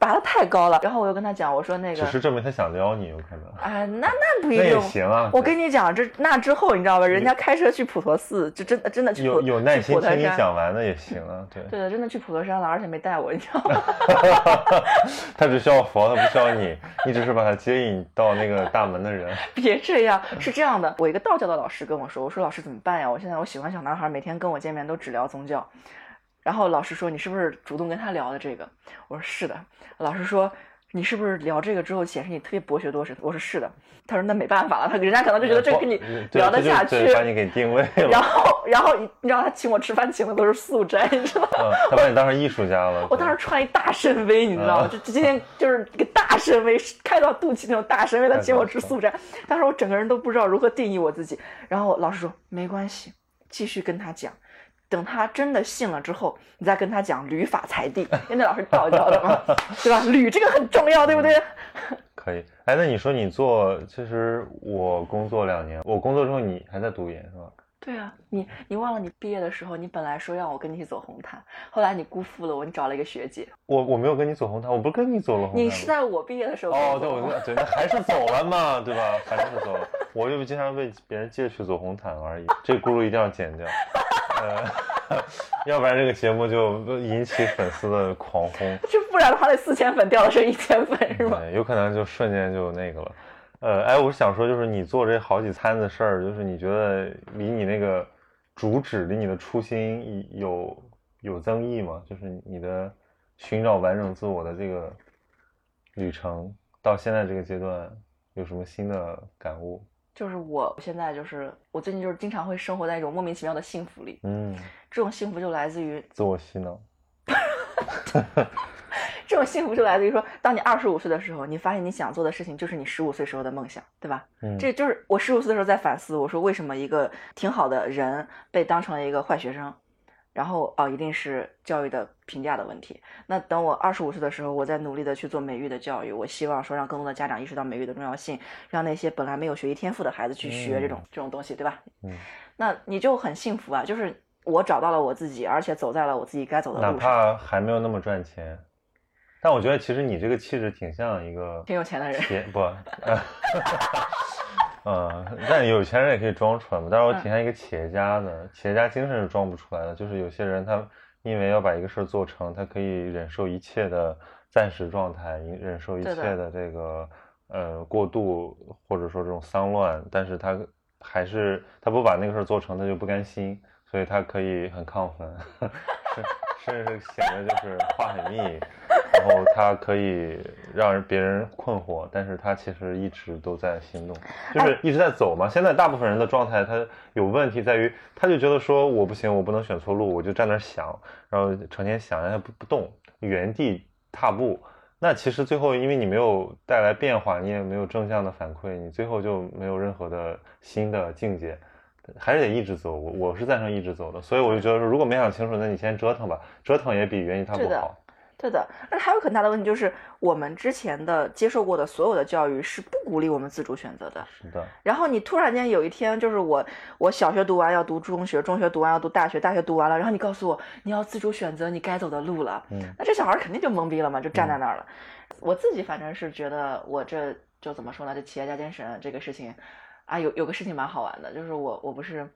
[SPEAKER 2] 拔的太高了，然后我又跟他讲，我说那个，
[SPEAKER 1] 只是证明他想撩你，有可能。
[SPEAKER 2] 哎，那那不一定。
[SPEAKER 1] 行啊。
[SPEAKER 2] 我跟你讲，这那之后你知道吧？人家开车去普陀寺，就真的真的去
[SPEAKER 1] 有有耐心听你讲完的也行啊，对。
[SPEAKER 2] 对的，真的去普陀山了，而且没带我，你知道吗？
[SPEAKER 1] 他只需要佛，他不需要你，你只是把他接引到那个大门的人。
[SPEAKER 2] 别这样，是这样的，我一个道教的老师跟我说，我说老师怎么办呀？我现在我喜欢小男孩，每天跟我见面都只聊宗教。然后老师说你是不是主动跟他聊的这个？我说是的。老师说你是不是聊这个之后显示你特别博学多识？我说是的。他说那没办法了，他人家可能就觉得这个跟你聊得下去
[SPEAKER 1] 对，把你给定位了然。
[SPEAKER 2] 后然后你知道他请我吃饭请的都是素斋，你知道吗？
[SPEAKER 1] 嗯，他把你当成艺术家了。
[SPEAKER 2] 我当时穿一大深 V，你知道吗？就今天就是一个大深 V，开到肚脐那种大深 V，他请我吃素斋，当时我整个人都不知道如何定义我自己。然后老师说没关系，继续跟他讲，等他真的信了之后，你再跟他讲吕法裁地，因为那老师道教的嘛，对吧？吕这个很重要，对不对？
[SPEAKER 1] 可以。哎，那你说你做，其实我工作两年，我工作之后你还在读研是吧？
[SPEAKER 2] 对啊，你你忘了你毕业的时候，你本来说让我跟你一起走红毯，后来你辜负了我，你找了一个学姐。
[SPEAKER 1] 我我没有跟你走红毯，我不是跟你走了红毯？
[SPEAKER 2] 你是在我毕业的时候
[SPEAKER 1] 哦，对，
[SPEAKER 2] 我
[SPEAKER 1] 对，那还是走了嘛，对吧？还是走了，我就经常为别人借去走红毯而已。这轱辘一定要剪掉，呃，要不然这个节目就引起粉丝的狂轰，
[SPEAKER 2] 这不然的话，那四千粉掉的剩一千粉是吗？
[SPEAKER 1] 对，有可能就瞬间就那个了。呃，哎，我是想说，就是你做这好几餐的事儿，就是你觉得离你那个主旨，离你的初心有有增益吗？就是你的寻找完整自我的这个旅程，到现在这个阶段，有什么新的感悟？
[SPEAKER 2] 就是我现在就是我最近就是经常会生活在一种莫名其妙的幸福里，
[SPEAKER 1] 嗯，
[SPEAKER 2] 这种幸福就来自于
[SPEAKER 1] 自我洗脑。
[SPEAKER 2] 这种幸福就来自于说，当你二十五岁的时候，你发现你想做的事情就是你十五岁时候的梦想，对吧？
[SPEAKER 1] 嗯，
[SPEAKER 2] 这就是我十五岁的时候在反思，我说为什么一个挺好的人被当成了一个坏学生，然后哦，一定是教育的评价的问题。那等我二十五岁的时候，我在努力的去做美育的教育，我希望说让更多的家长意识到美育的重要性，让那些本来没有学习天赋的孩子去学这种、这种东西，对吧？
[SPEAKER 1] 嗯，
[SPEAKER 2] 那你就很幸福啊，就是我找到了我自己，而且走在了我自己该走的路上，
[SPEAKER 1] 怕还没有那么赚钱，但我觉得其实你这个气质挺像一个
[SPEAKER 2] 挺有钱的人。
[SPEAKER 1] 不 呃，嗯，但有钱人也可以装出来嘛。但是我挺像一个企业家的，企业家精神是装不出来的。就是有些人他因为要把一个事儿做成，他可以忍受一切的暂时状态，忍受一切的这个呃过度或者说这种丧乱，但是他还是他不把那个事儿做成，他就不甘心，所以他可以很亢奋，甚甚至是显得就是话很密。然后他可以让别人困惑，但是他其实一直都在行动，就是一直在走嘛。现在大部分人的状态，他有问题在于，他就觉得说我不行，我不能选错路，我就站那儿想，然后成天想，然后不不动，原地踏步。那其实最后，因为你没有带来变化，你也没有正向的反馈，你最后就没有任何的新的境界，还是得一直走。我我是赞成一直走的，所以我就觉得说，如果没想清楚，那你先折腾吧，折腾也比原地踏步好。
[SPEAKER 2] 对的，那还有很大的问题就是，我们之前的接受过的所有的教育是不鼓励我们自主选择的。
[SPEAKER 1] 是的，
[SPEAKER 2] 然后你突然间有一天，就是我我小学读完要读中学，中学读完要读大学，大学读完了，然后你告诉我你要自主选择你该走的路了，
[SPEAKER 1] 嗯
[SPEAKER 2] 那这小孩肯定就懵逼了嘛，就站在那儿了。我自己反正是觉得我这就怎么说呢，这企业家精神这个事情啊，有有个事情蛮好玩的，就是我我不是。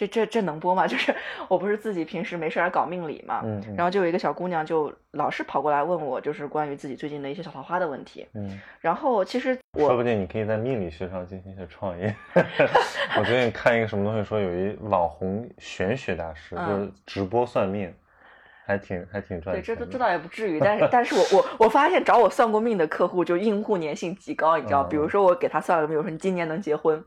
[SPEAKER 2] 这这这能播吗？就是我不是自己平时没事儿搞命理嘛，
[SPEAKER 1] 嗯嗯
[SPEAKER 2] 然后就有一个小姑娘就老是跑过来问我，就是关于自己最近的一些小桃花的问题。
[SPEAKER 1] 嗯。
[SPEAKER 2] 然后其实我
[SPEAKER 1] 说不定你可以在命理学上进行一些创业。我最近看一个什么东西，说有一网红玄学大师，
[SPEAKER 2] 嗯
[SPEAKER 1] 就是直播算命，还挺还挺赚
[SPEAKER 2] 对，
[SPEAKER 1] 钱的。
[SPEAKER 2] 这都这倒也不至于，但是 但是我我我发现找我算过命的客户就用户粘性极高，你知道，比如
[SPEAKER 1] 嗯
[SPEAKER 2] 说我给他算了个命，我说你今年能结婚，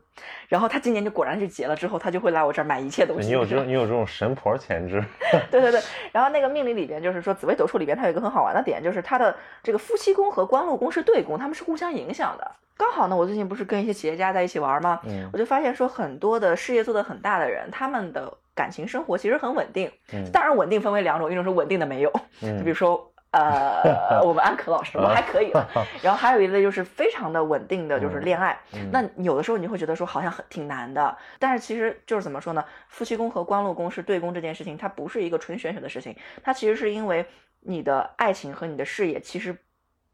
[SPEAKER 2] 然后他今年就果然就结了，之后他就会来我这儿买一切东西。
[SPEAKER 1] 你有这种你有这种神婆潜质，
[SPEAKER 2] 对对对，然后那个命理里边就是说紫微斗数里边它有一个很好玩的点，就是它的这个夫妻宫和官禄宫是对宫，他们是互相影响的。刚好呢，我最近不是跟一些企业家在一起玩吗？
[SPEAKER 1] 嗯
[SPEAKER 2] 我就发现说很多的事业做得很大的人，他们的感情生活其实很稳定。
[SPEAKER 1] 嗯
[SPEAKER 2] 当然，稳定分为两种，一种是稳定的没有，
[SPEAKER 1] 嗯
[SPEAKER 2] 就比如说。呃，我们安可老师，我还可以了。然后还有一类就是非常的稳定的，就是恋爱。
[SPEAKER 1] 嗯
[SPEAKER 2] 那有的时候你会觉得说好像很挺难的，但是其实就是怎么说呢？夫妻宫和官禄宫是对宫这件事情，它不是一个纯玄学的事情，它其实是因为你的爱情和你的事业其实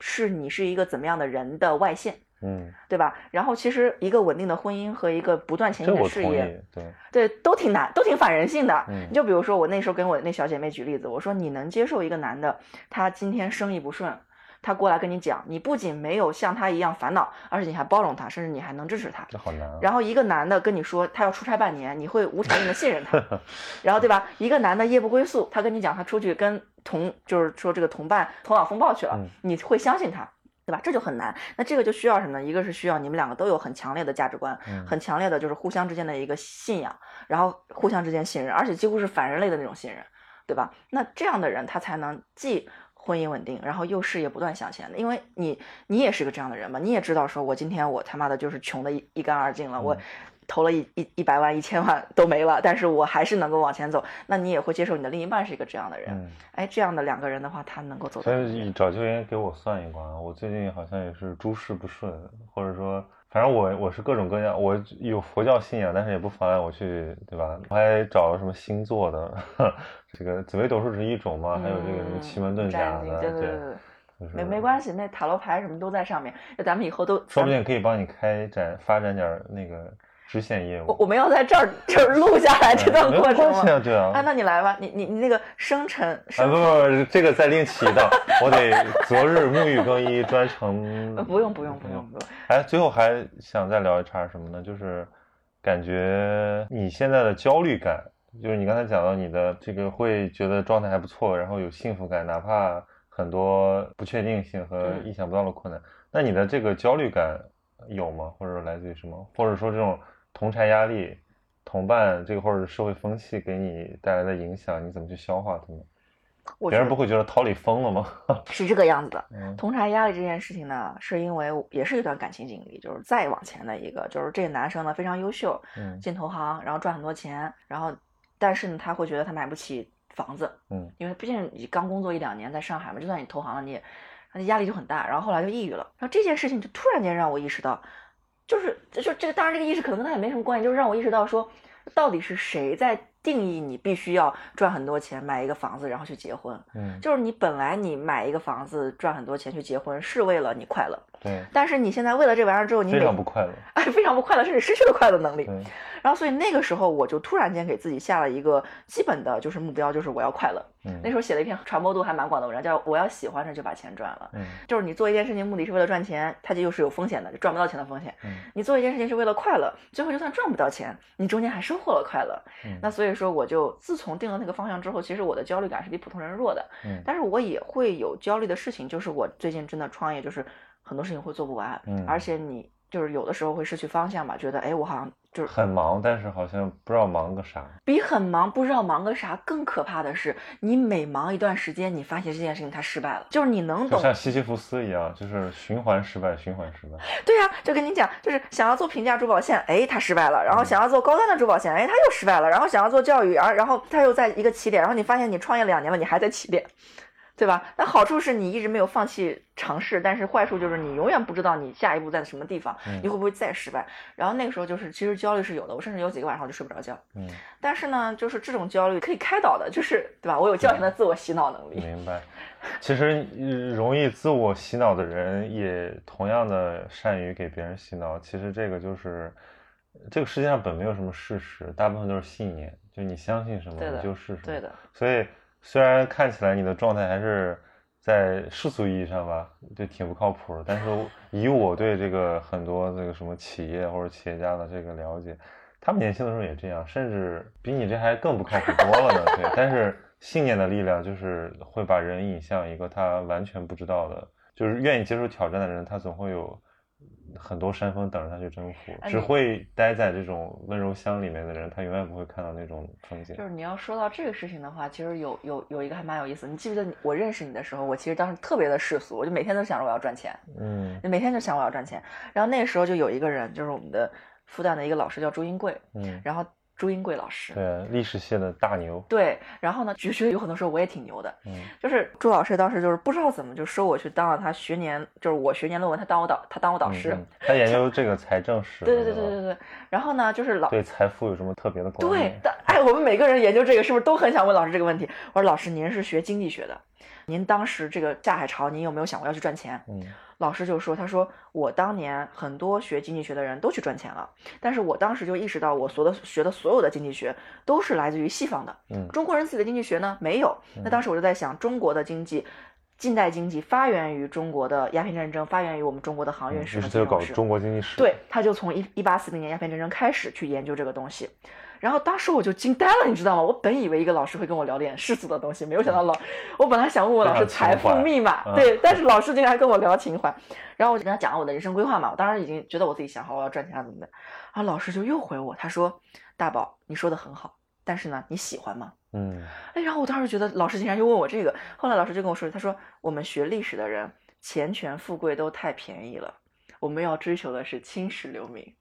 [SPEAKER 2] 是你是一个怎么样的人的外现。
[SPEAKER 1] 嗯，
[SPEAKER 2] 对吧？然后其实一个稳定的婚姻和一个不断前进的事业，
[SPEAKER 1] 对，
[SPEAKER 2] 对，都挺难，都挺反人性的。
[SPEAKER 1] 嗯
[SPEAKER 2] 你就比如说我那时候跟我那小姐妹举例子，我说你能接受一个男的，他今天生意不顺，他过来跟你讲，你不仅没有像他一样烦恼，而且你还包容他，甚至你还能支持他。
[SPEAKER 1] 这好难啊。
[SPEAKER 2] 然后一个男的跟你说他要出差半年，你会无条件的信任他，然后对吧？一个男的夜不归宿，他跟你讲他出去跟同就是说这个同伴头脑风暴去了，
[SPEAKER 1] 嗯
[SPEAKER 2] 你会相信他。对吧？这就很难。那这个就需要什么呢？一个是需要你们两个都有很强烈的价值观，
[SPEAKER 1] 嗯
[SPEAKER 2] 很强烈的就是互相之间的一个信仰，然后互相之间信任，而且几乎是反人类的那种信任，对吧？那这样的人他才能既婚姻稳定，然后又事业不断向前的。因为你你也是个这样的人嘛，你也知道说我今天我他妈的就是穷的一一干二净了，我
[SPEAKER 1] 嗯
[SPEAKER 2] 投了一一一百万一千万都没了，但是我还是能够往前走。那你也会接受你的另一半是一个这样的人，
[SPEAKER 1] 嗯，
[SPEAKER 2] 哎，这样的两个人的话，他能够走到
[SPEAKER 1] 所以找就应该给我算一卦。我最近好像也是诸事不顺，或者说，反正我我是各种各样，我有佛教信仰，但是也不妨碍我去，对吧？我还找了什么星座的，这个紫微斗数是一种嘛，还有这个什么奇门遁甲
[SPEAKER 2] 对对对对。没没关系，那塔罗牌什么都在上面，那咱们以后都
[SPEAKER 1] 说不定可以帮你开展发展点儿那个支线业务。
[SPEAKER 2] 我我们要在这儿这儿录下来这段过程吗？
[SPEAKER 1] 对啊。
[SPEAKER 2] 啊，那你来吧，你你你那个生辰
[SPEAKER 1] 啊不不不，这个再另起一道，我得 择日沐浴更衣，专程
[SPEAKER 2] 呃。不用不用不用不用，
[SPEAKER 1] 哎，最后还想再聊一茬什么呢？就是感觉你现在的焦虑感，就是你刚才讲到你的这个会觉得状态还不错，然后有幸福感，哪怕很多不确定性和
[SPEAKER 2] 嗯
[SPEAKER 1] 意想不到的困难，那你的这个焦虑感有吗？或者来自于什么？或者说这种同柴压力、同伴这个或者社会风气给你带来的影响，你怎么去消化它呢？别人不会觉得桃李疯了吗？
[SPEAKER 2] 是这个样子的。
[SPEAKER 1] 嗯
[SPEAKER 2] 同柴压力这件事情呢，是因为也是一段感情经历，就是再往前的一个，就是这个男生呢非常优秀，
[SPEAKER 1] 嗯
[SPEAKER 2] 进投行，然后赚很多钱，然后但是呢他会觉得他买不起房子，
[SPEAKER 1] 嗯
[SPEAKER 2] 因为毕竟你刚工作一两年在上海嘛，就算你投行了，你也那压力就很大，然后后来就抑郁了。然后这件事情就突然间让我意识到，就是就就这个当然这个意识可能跟他也没什么关系，就是让我意识到说，到底是谁在定义你必须要赚很多钱买一个房子然后去结婚？
[SPEAKER 1] 嗯，
[SPEAKER 2] 就是你本来你买一个房子赚很多钱去结婚是为了你快乐，
[SPEAKER 1] 对，
[SPEAKER 2] 但是你现在为了这玩意儿之后，你
[SPEAKER 1] 非常不快乐。
[SPEAKER 2] 哎非常不快乐，甚至失去了快乐能力。然后所以那个时候我就突然间给自己下了一个基本的就是目标，就是我要快乐。
[SPEAKER 1] 嗯，
[SPEAKER 2] 那时候写了一篇传播度还蛮广的文章，叫“我要喜欢着就把钱赚了”。
[SPEAKER 1] 嗯
[SPEAKER 2] 就是你做一件事情目的是为了赚钱，它就又是有风险的，就赚不到钱的风险。
[SPEAKER 1] 嗯
[SPEAKER 2] 你做一件事情是为了快乐，最后就算赚不到钱，你中间还收获了快乐。
[SPEAKER 1] 嗯
[SPEAKER 2] 那所以说，我就自从定了那个方向之后，其实我的焦虑感是比普通人弱的。
[SPEAKER 1] 嗯
[SPEAKER 2] 但是我也会有焦虑的事情，就是我最近真的创业，就是很多事情会做不完，
[SPEAKER 1] 嗯。
[SPEAKER 2] 而且你就是有的时候会失去方向吧，觉得哎，我好像就是
[SPEAKER 1] 很忙，但是好像不知道忙个啥。
[SPEAKER 2] 比很忙不知道忙个啥更可怕的是，你每忙一段时间，你发现这件事情它失败了，就是你能懂
[SPEAKER 1] 就像西西弗斯一样，就是循环失败，循环失败。
[SPEAKER 2] 对呀、就跟你讲，就是想要做平价珠宝线，哎，它失败了；然后想要做高端的珠宝线，哎，它又失败了；然后想要做教育，啊，然后它又在一个起点，然后你发现你创业两年了，你还在起点，对吧？那好处是你一直没有放弃尝试，但是坏处就是你永远不知道你下一步在什么地方，
[SPEAKER 1] 嗯
[SPEAKER 2] 你会不会再失败。然后那个时候就是其实焦虑是有的，我甚至有几个晚上我就睡不着觉。
[SPEAKER 1] 嗯，
[SPEAKER 2] 但是呢，就是这种焦虑可以开导的，就是对吧？我有较强的自我洗脑能力。
[SPEAKER 1] 明白。其实呃容易自我洗脑的人，也同样的善于给别人洗脑。其实这个就是这个世界上本没有什么事实，大部分都是信念。就你相信什么，你就是什么。
[SPEAKER 2] 对的。
[SPEAKER 1] 所以虽然看起来你的状态还是在世俗意义上吧，就挺不靠谱的，但是以我对这个很多这个什么企业或者企业家的这个了解，他们年轻的时候也这样，甚至比你这还更不靠谱多了呢。对，但是信念的力量，就是会把人引向一个他完全不知道的，就是愿意接受挑战的人，他总会有。很多山峰等着他去征服，只会待在这种温柔乡里面的人，他永远不会看到那种风景。
[SPEAKER 2] 就是你要说到这个事情的话，其实有有有一个还蛮有意思。你记不记得我认识你的时候，我其实当时特别的世俗，我就每天都想着我要赚钱，嗯，每天就想我要赚钱。然后那个时候就有一个人，就是我们的复旦的一个老师叫朱英贵，嗯，然后。朱英贵老师，
[SPEAKER 1] 对历史系的大牛，
[SPEAKER 2] 对，然后呢，就觉得有很多时候我也挺牛的，嗯，就是朱老师当时就是不知道怎么就收我去当了他学年，就是我学年论文，他当我导，他当我导师，
[SPEAKER 1] 他研究这个财政史，
[SPEAKER 2] 对对对对对对，然后呢，就是老
[SPEAKER 1] 对财富有什么特别的观
[SPEAKER 2] 念？对，哎，我们每个人研究这个是不是都很想问老师这个问题？我说老师，您是学经济学的，您当时这个下海潮，您有没有想过要去赚钱？嗯。老师就说：“他说我当年很多学经济学的人都去赚钱了，但是我当时就意识到，我所的学的所有的经济学都是来自于西方的，嗯，中国人自己的经济学呢没有。那当时我就在想，中国的经济，近代经济发源于中国的鸦片战争，发源于我们中国的航运史和金融史。
[SPEAKER 1] 中国经济史。
[SPEAKER 2] 对，他就从一一八四零年鸦片战争开始去研究这个东西。”然后当时我就惊呆了，你知道吗？我本以为一个老师会跟我聊点世俗的东西，没有想到老，我本来想问我老师财富密码，对，但是老师竟然跟我聊情怀。然后我就跟他讲了我的人生规划嘛，我当时已经觉得我自己想好我要赚钱了怎么的。然后老师就又回我，他说：“大宝，你说的很好，但是呢，你喜欢吗？”嗯，哎，然后我当时觉得老师竟然又问我这个。后来老师就跟我说，他说：“我们学历史的人，钱权富贵都太便宜了，我们要追求的是青史留名。”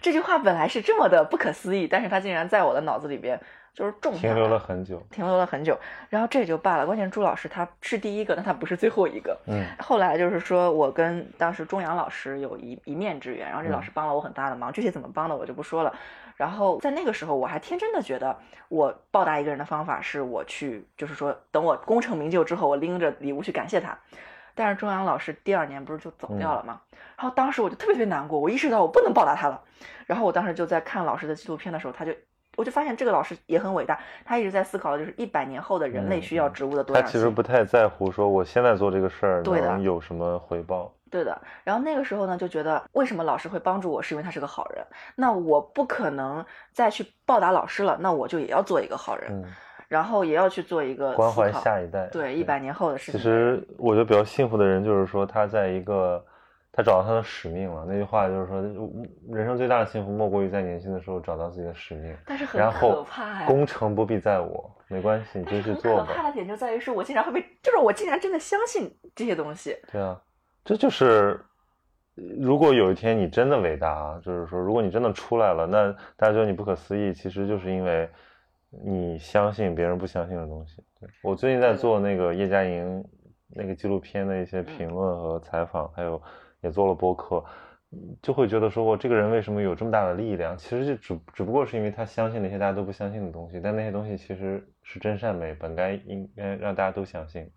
[SPEAKER 2] 这句话本来是这么的不可思议，但是他竟然在我的脑子里边就是种
[SPEAKER 1] 停留了很久，
[SPEAKER 2] 停留了很久。然后这也就罢了，关键朱老师他是第一个，但他不是最后一个。嗯，后来就是说我跟当时钟阳老师有一一面之缘，然后这老师帮了我很大的忙，具体怎么帮的我就不说了。然后在那个时候，我还天真的觉得我报答一个人的方法是我去，就是说等我功成名就之后，我拎着礼物去感谢他。但是中阳老师第二年不是就走掉了吗？然后当时我就特别特别难过，我意识到我不能报答他了。然后我当时就在看老师的纪录片的时候，他就我就发现这个老师也很伟大，他一直在思考的就是一百年后的人类需要植物的多样
[SPEAKER 1] 性。他其实不太在乎说我现在做这个事儿能有什么回报。
[SPEAKER 2] 对的。然后那个时候呢，就觉得为什么老师会帮助我，是因为他是个好人。那我不可能再去报答老师了，那我就也要做一个好人。然后也要去做一个
[SPEAKER 1] 关怀下一代，
[SPEAKER 2] 对一百年后的事
[SPEAKER 1] 情。其实我觉得比较幸福的人，就是说他在一个他找到他的使命了。那句话就是说，人生最大的幸福莫过于在年轻的时候找到自己的使命。
[SPEAKER 2] 但是很
[SPEAKER 1] 可怕呀！功成不必在我，没关系，你就去做吧。
[SPEAKER 2] 可怕的点就在于是我竟然会被，就是我竟然真的相信这些东西。
[SPEAKER 1] 对啊，这就是如果有一天你真的伟大，就是说如果你真的出来了，那大家觉得你不可思议，其实就是因为。你相信别人不相信的东西。对我最近在做那个叶嘉莹那个纪录片的一些评论和采访，还有也做了播客，就会觉得说我这个人为什么有这么大的力量？其实就只只不过是因为他相信那些大家都不相信的东西，但那些东西其实是真善美，本该应该让大家都相信。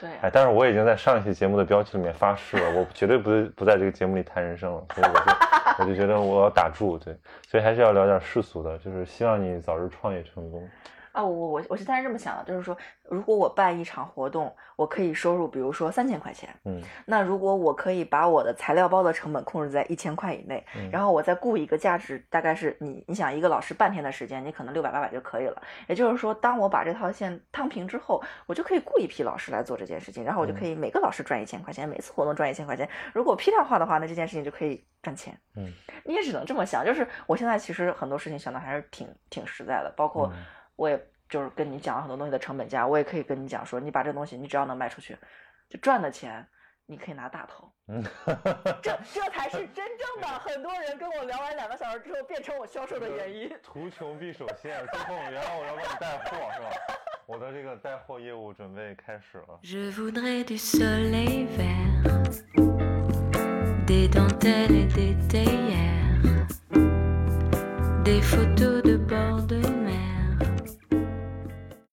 [SPEAKER 2] 对，
[SPEAKER 1] 哎，但是我已经在上一期节目的标题里面发誓了，我绝对不不在这个节目里谈人生了，所以我就我就觉得我要打住，对，所以还是要聊点世俗的，就是希望你早日创业成功。
[SPEAKER 2] 啊，我我我是在是这么想的，就是说，如果我办一场活动，我可以收入，比如说三千块钱，嗯，那如果我可以把我的材料包的成本控制在一千块以内，然后我再雇一个价值大概是你，你想一个老师半天的时间，你可能六百八百就可以了。也就是说，当我把这套线摊平之后，我就可以雇一批老师来做这件事情，然后我就可以每个老师赚一千块钱，每次活动赚一千块钱。如果批量化的话，那这件事情就可以赚钱。嗯，你也只能这么想，就是我现在其实很多事情想的还是挺挺实在的，包括。我也就是跟你讲了很多东西的成本价，我也可以跟你讲说，你把这东西，你只要能卖出去，就赚的钱，你可以拿大头。嗯，这这才是真正的。很多人跟我聊完两个小时之后，变成我销售的原因。
[SPEAKER 1] 图穷匕首现，最后原来我要帮你带货是吧？我的这个带货业务准备开始了。des photos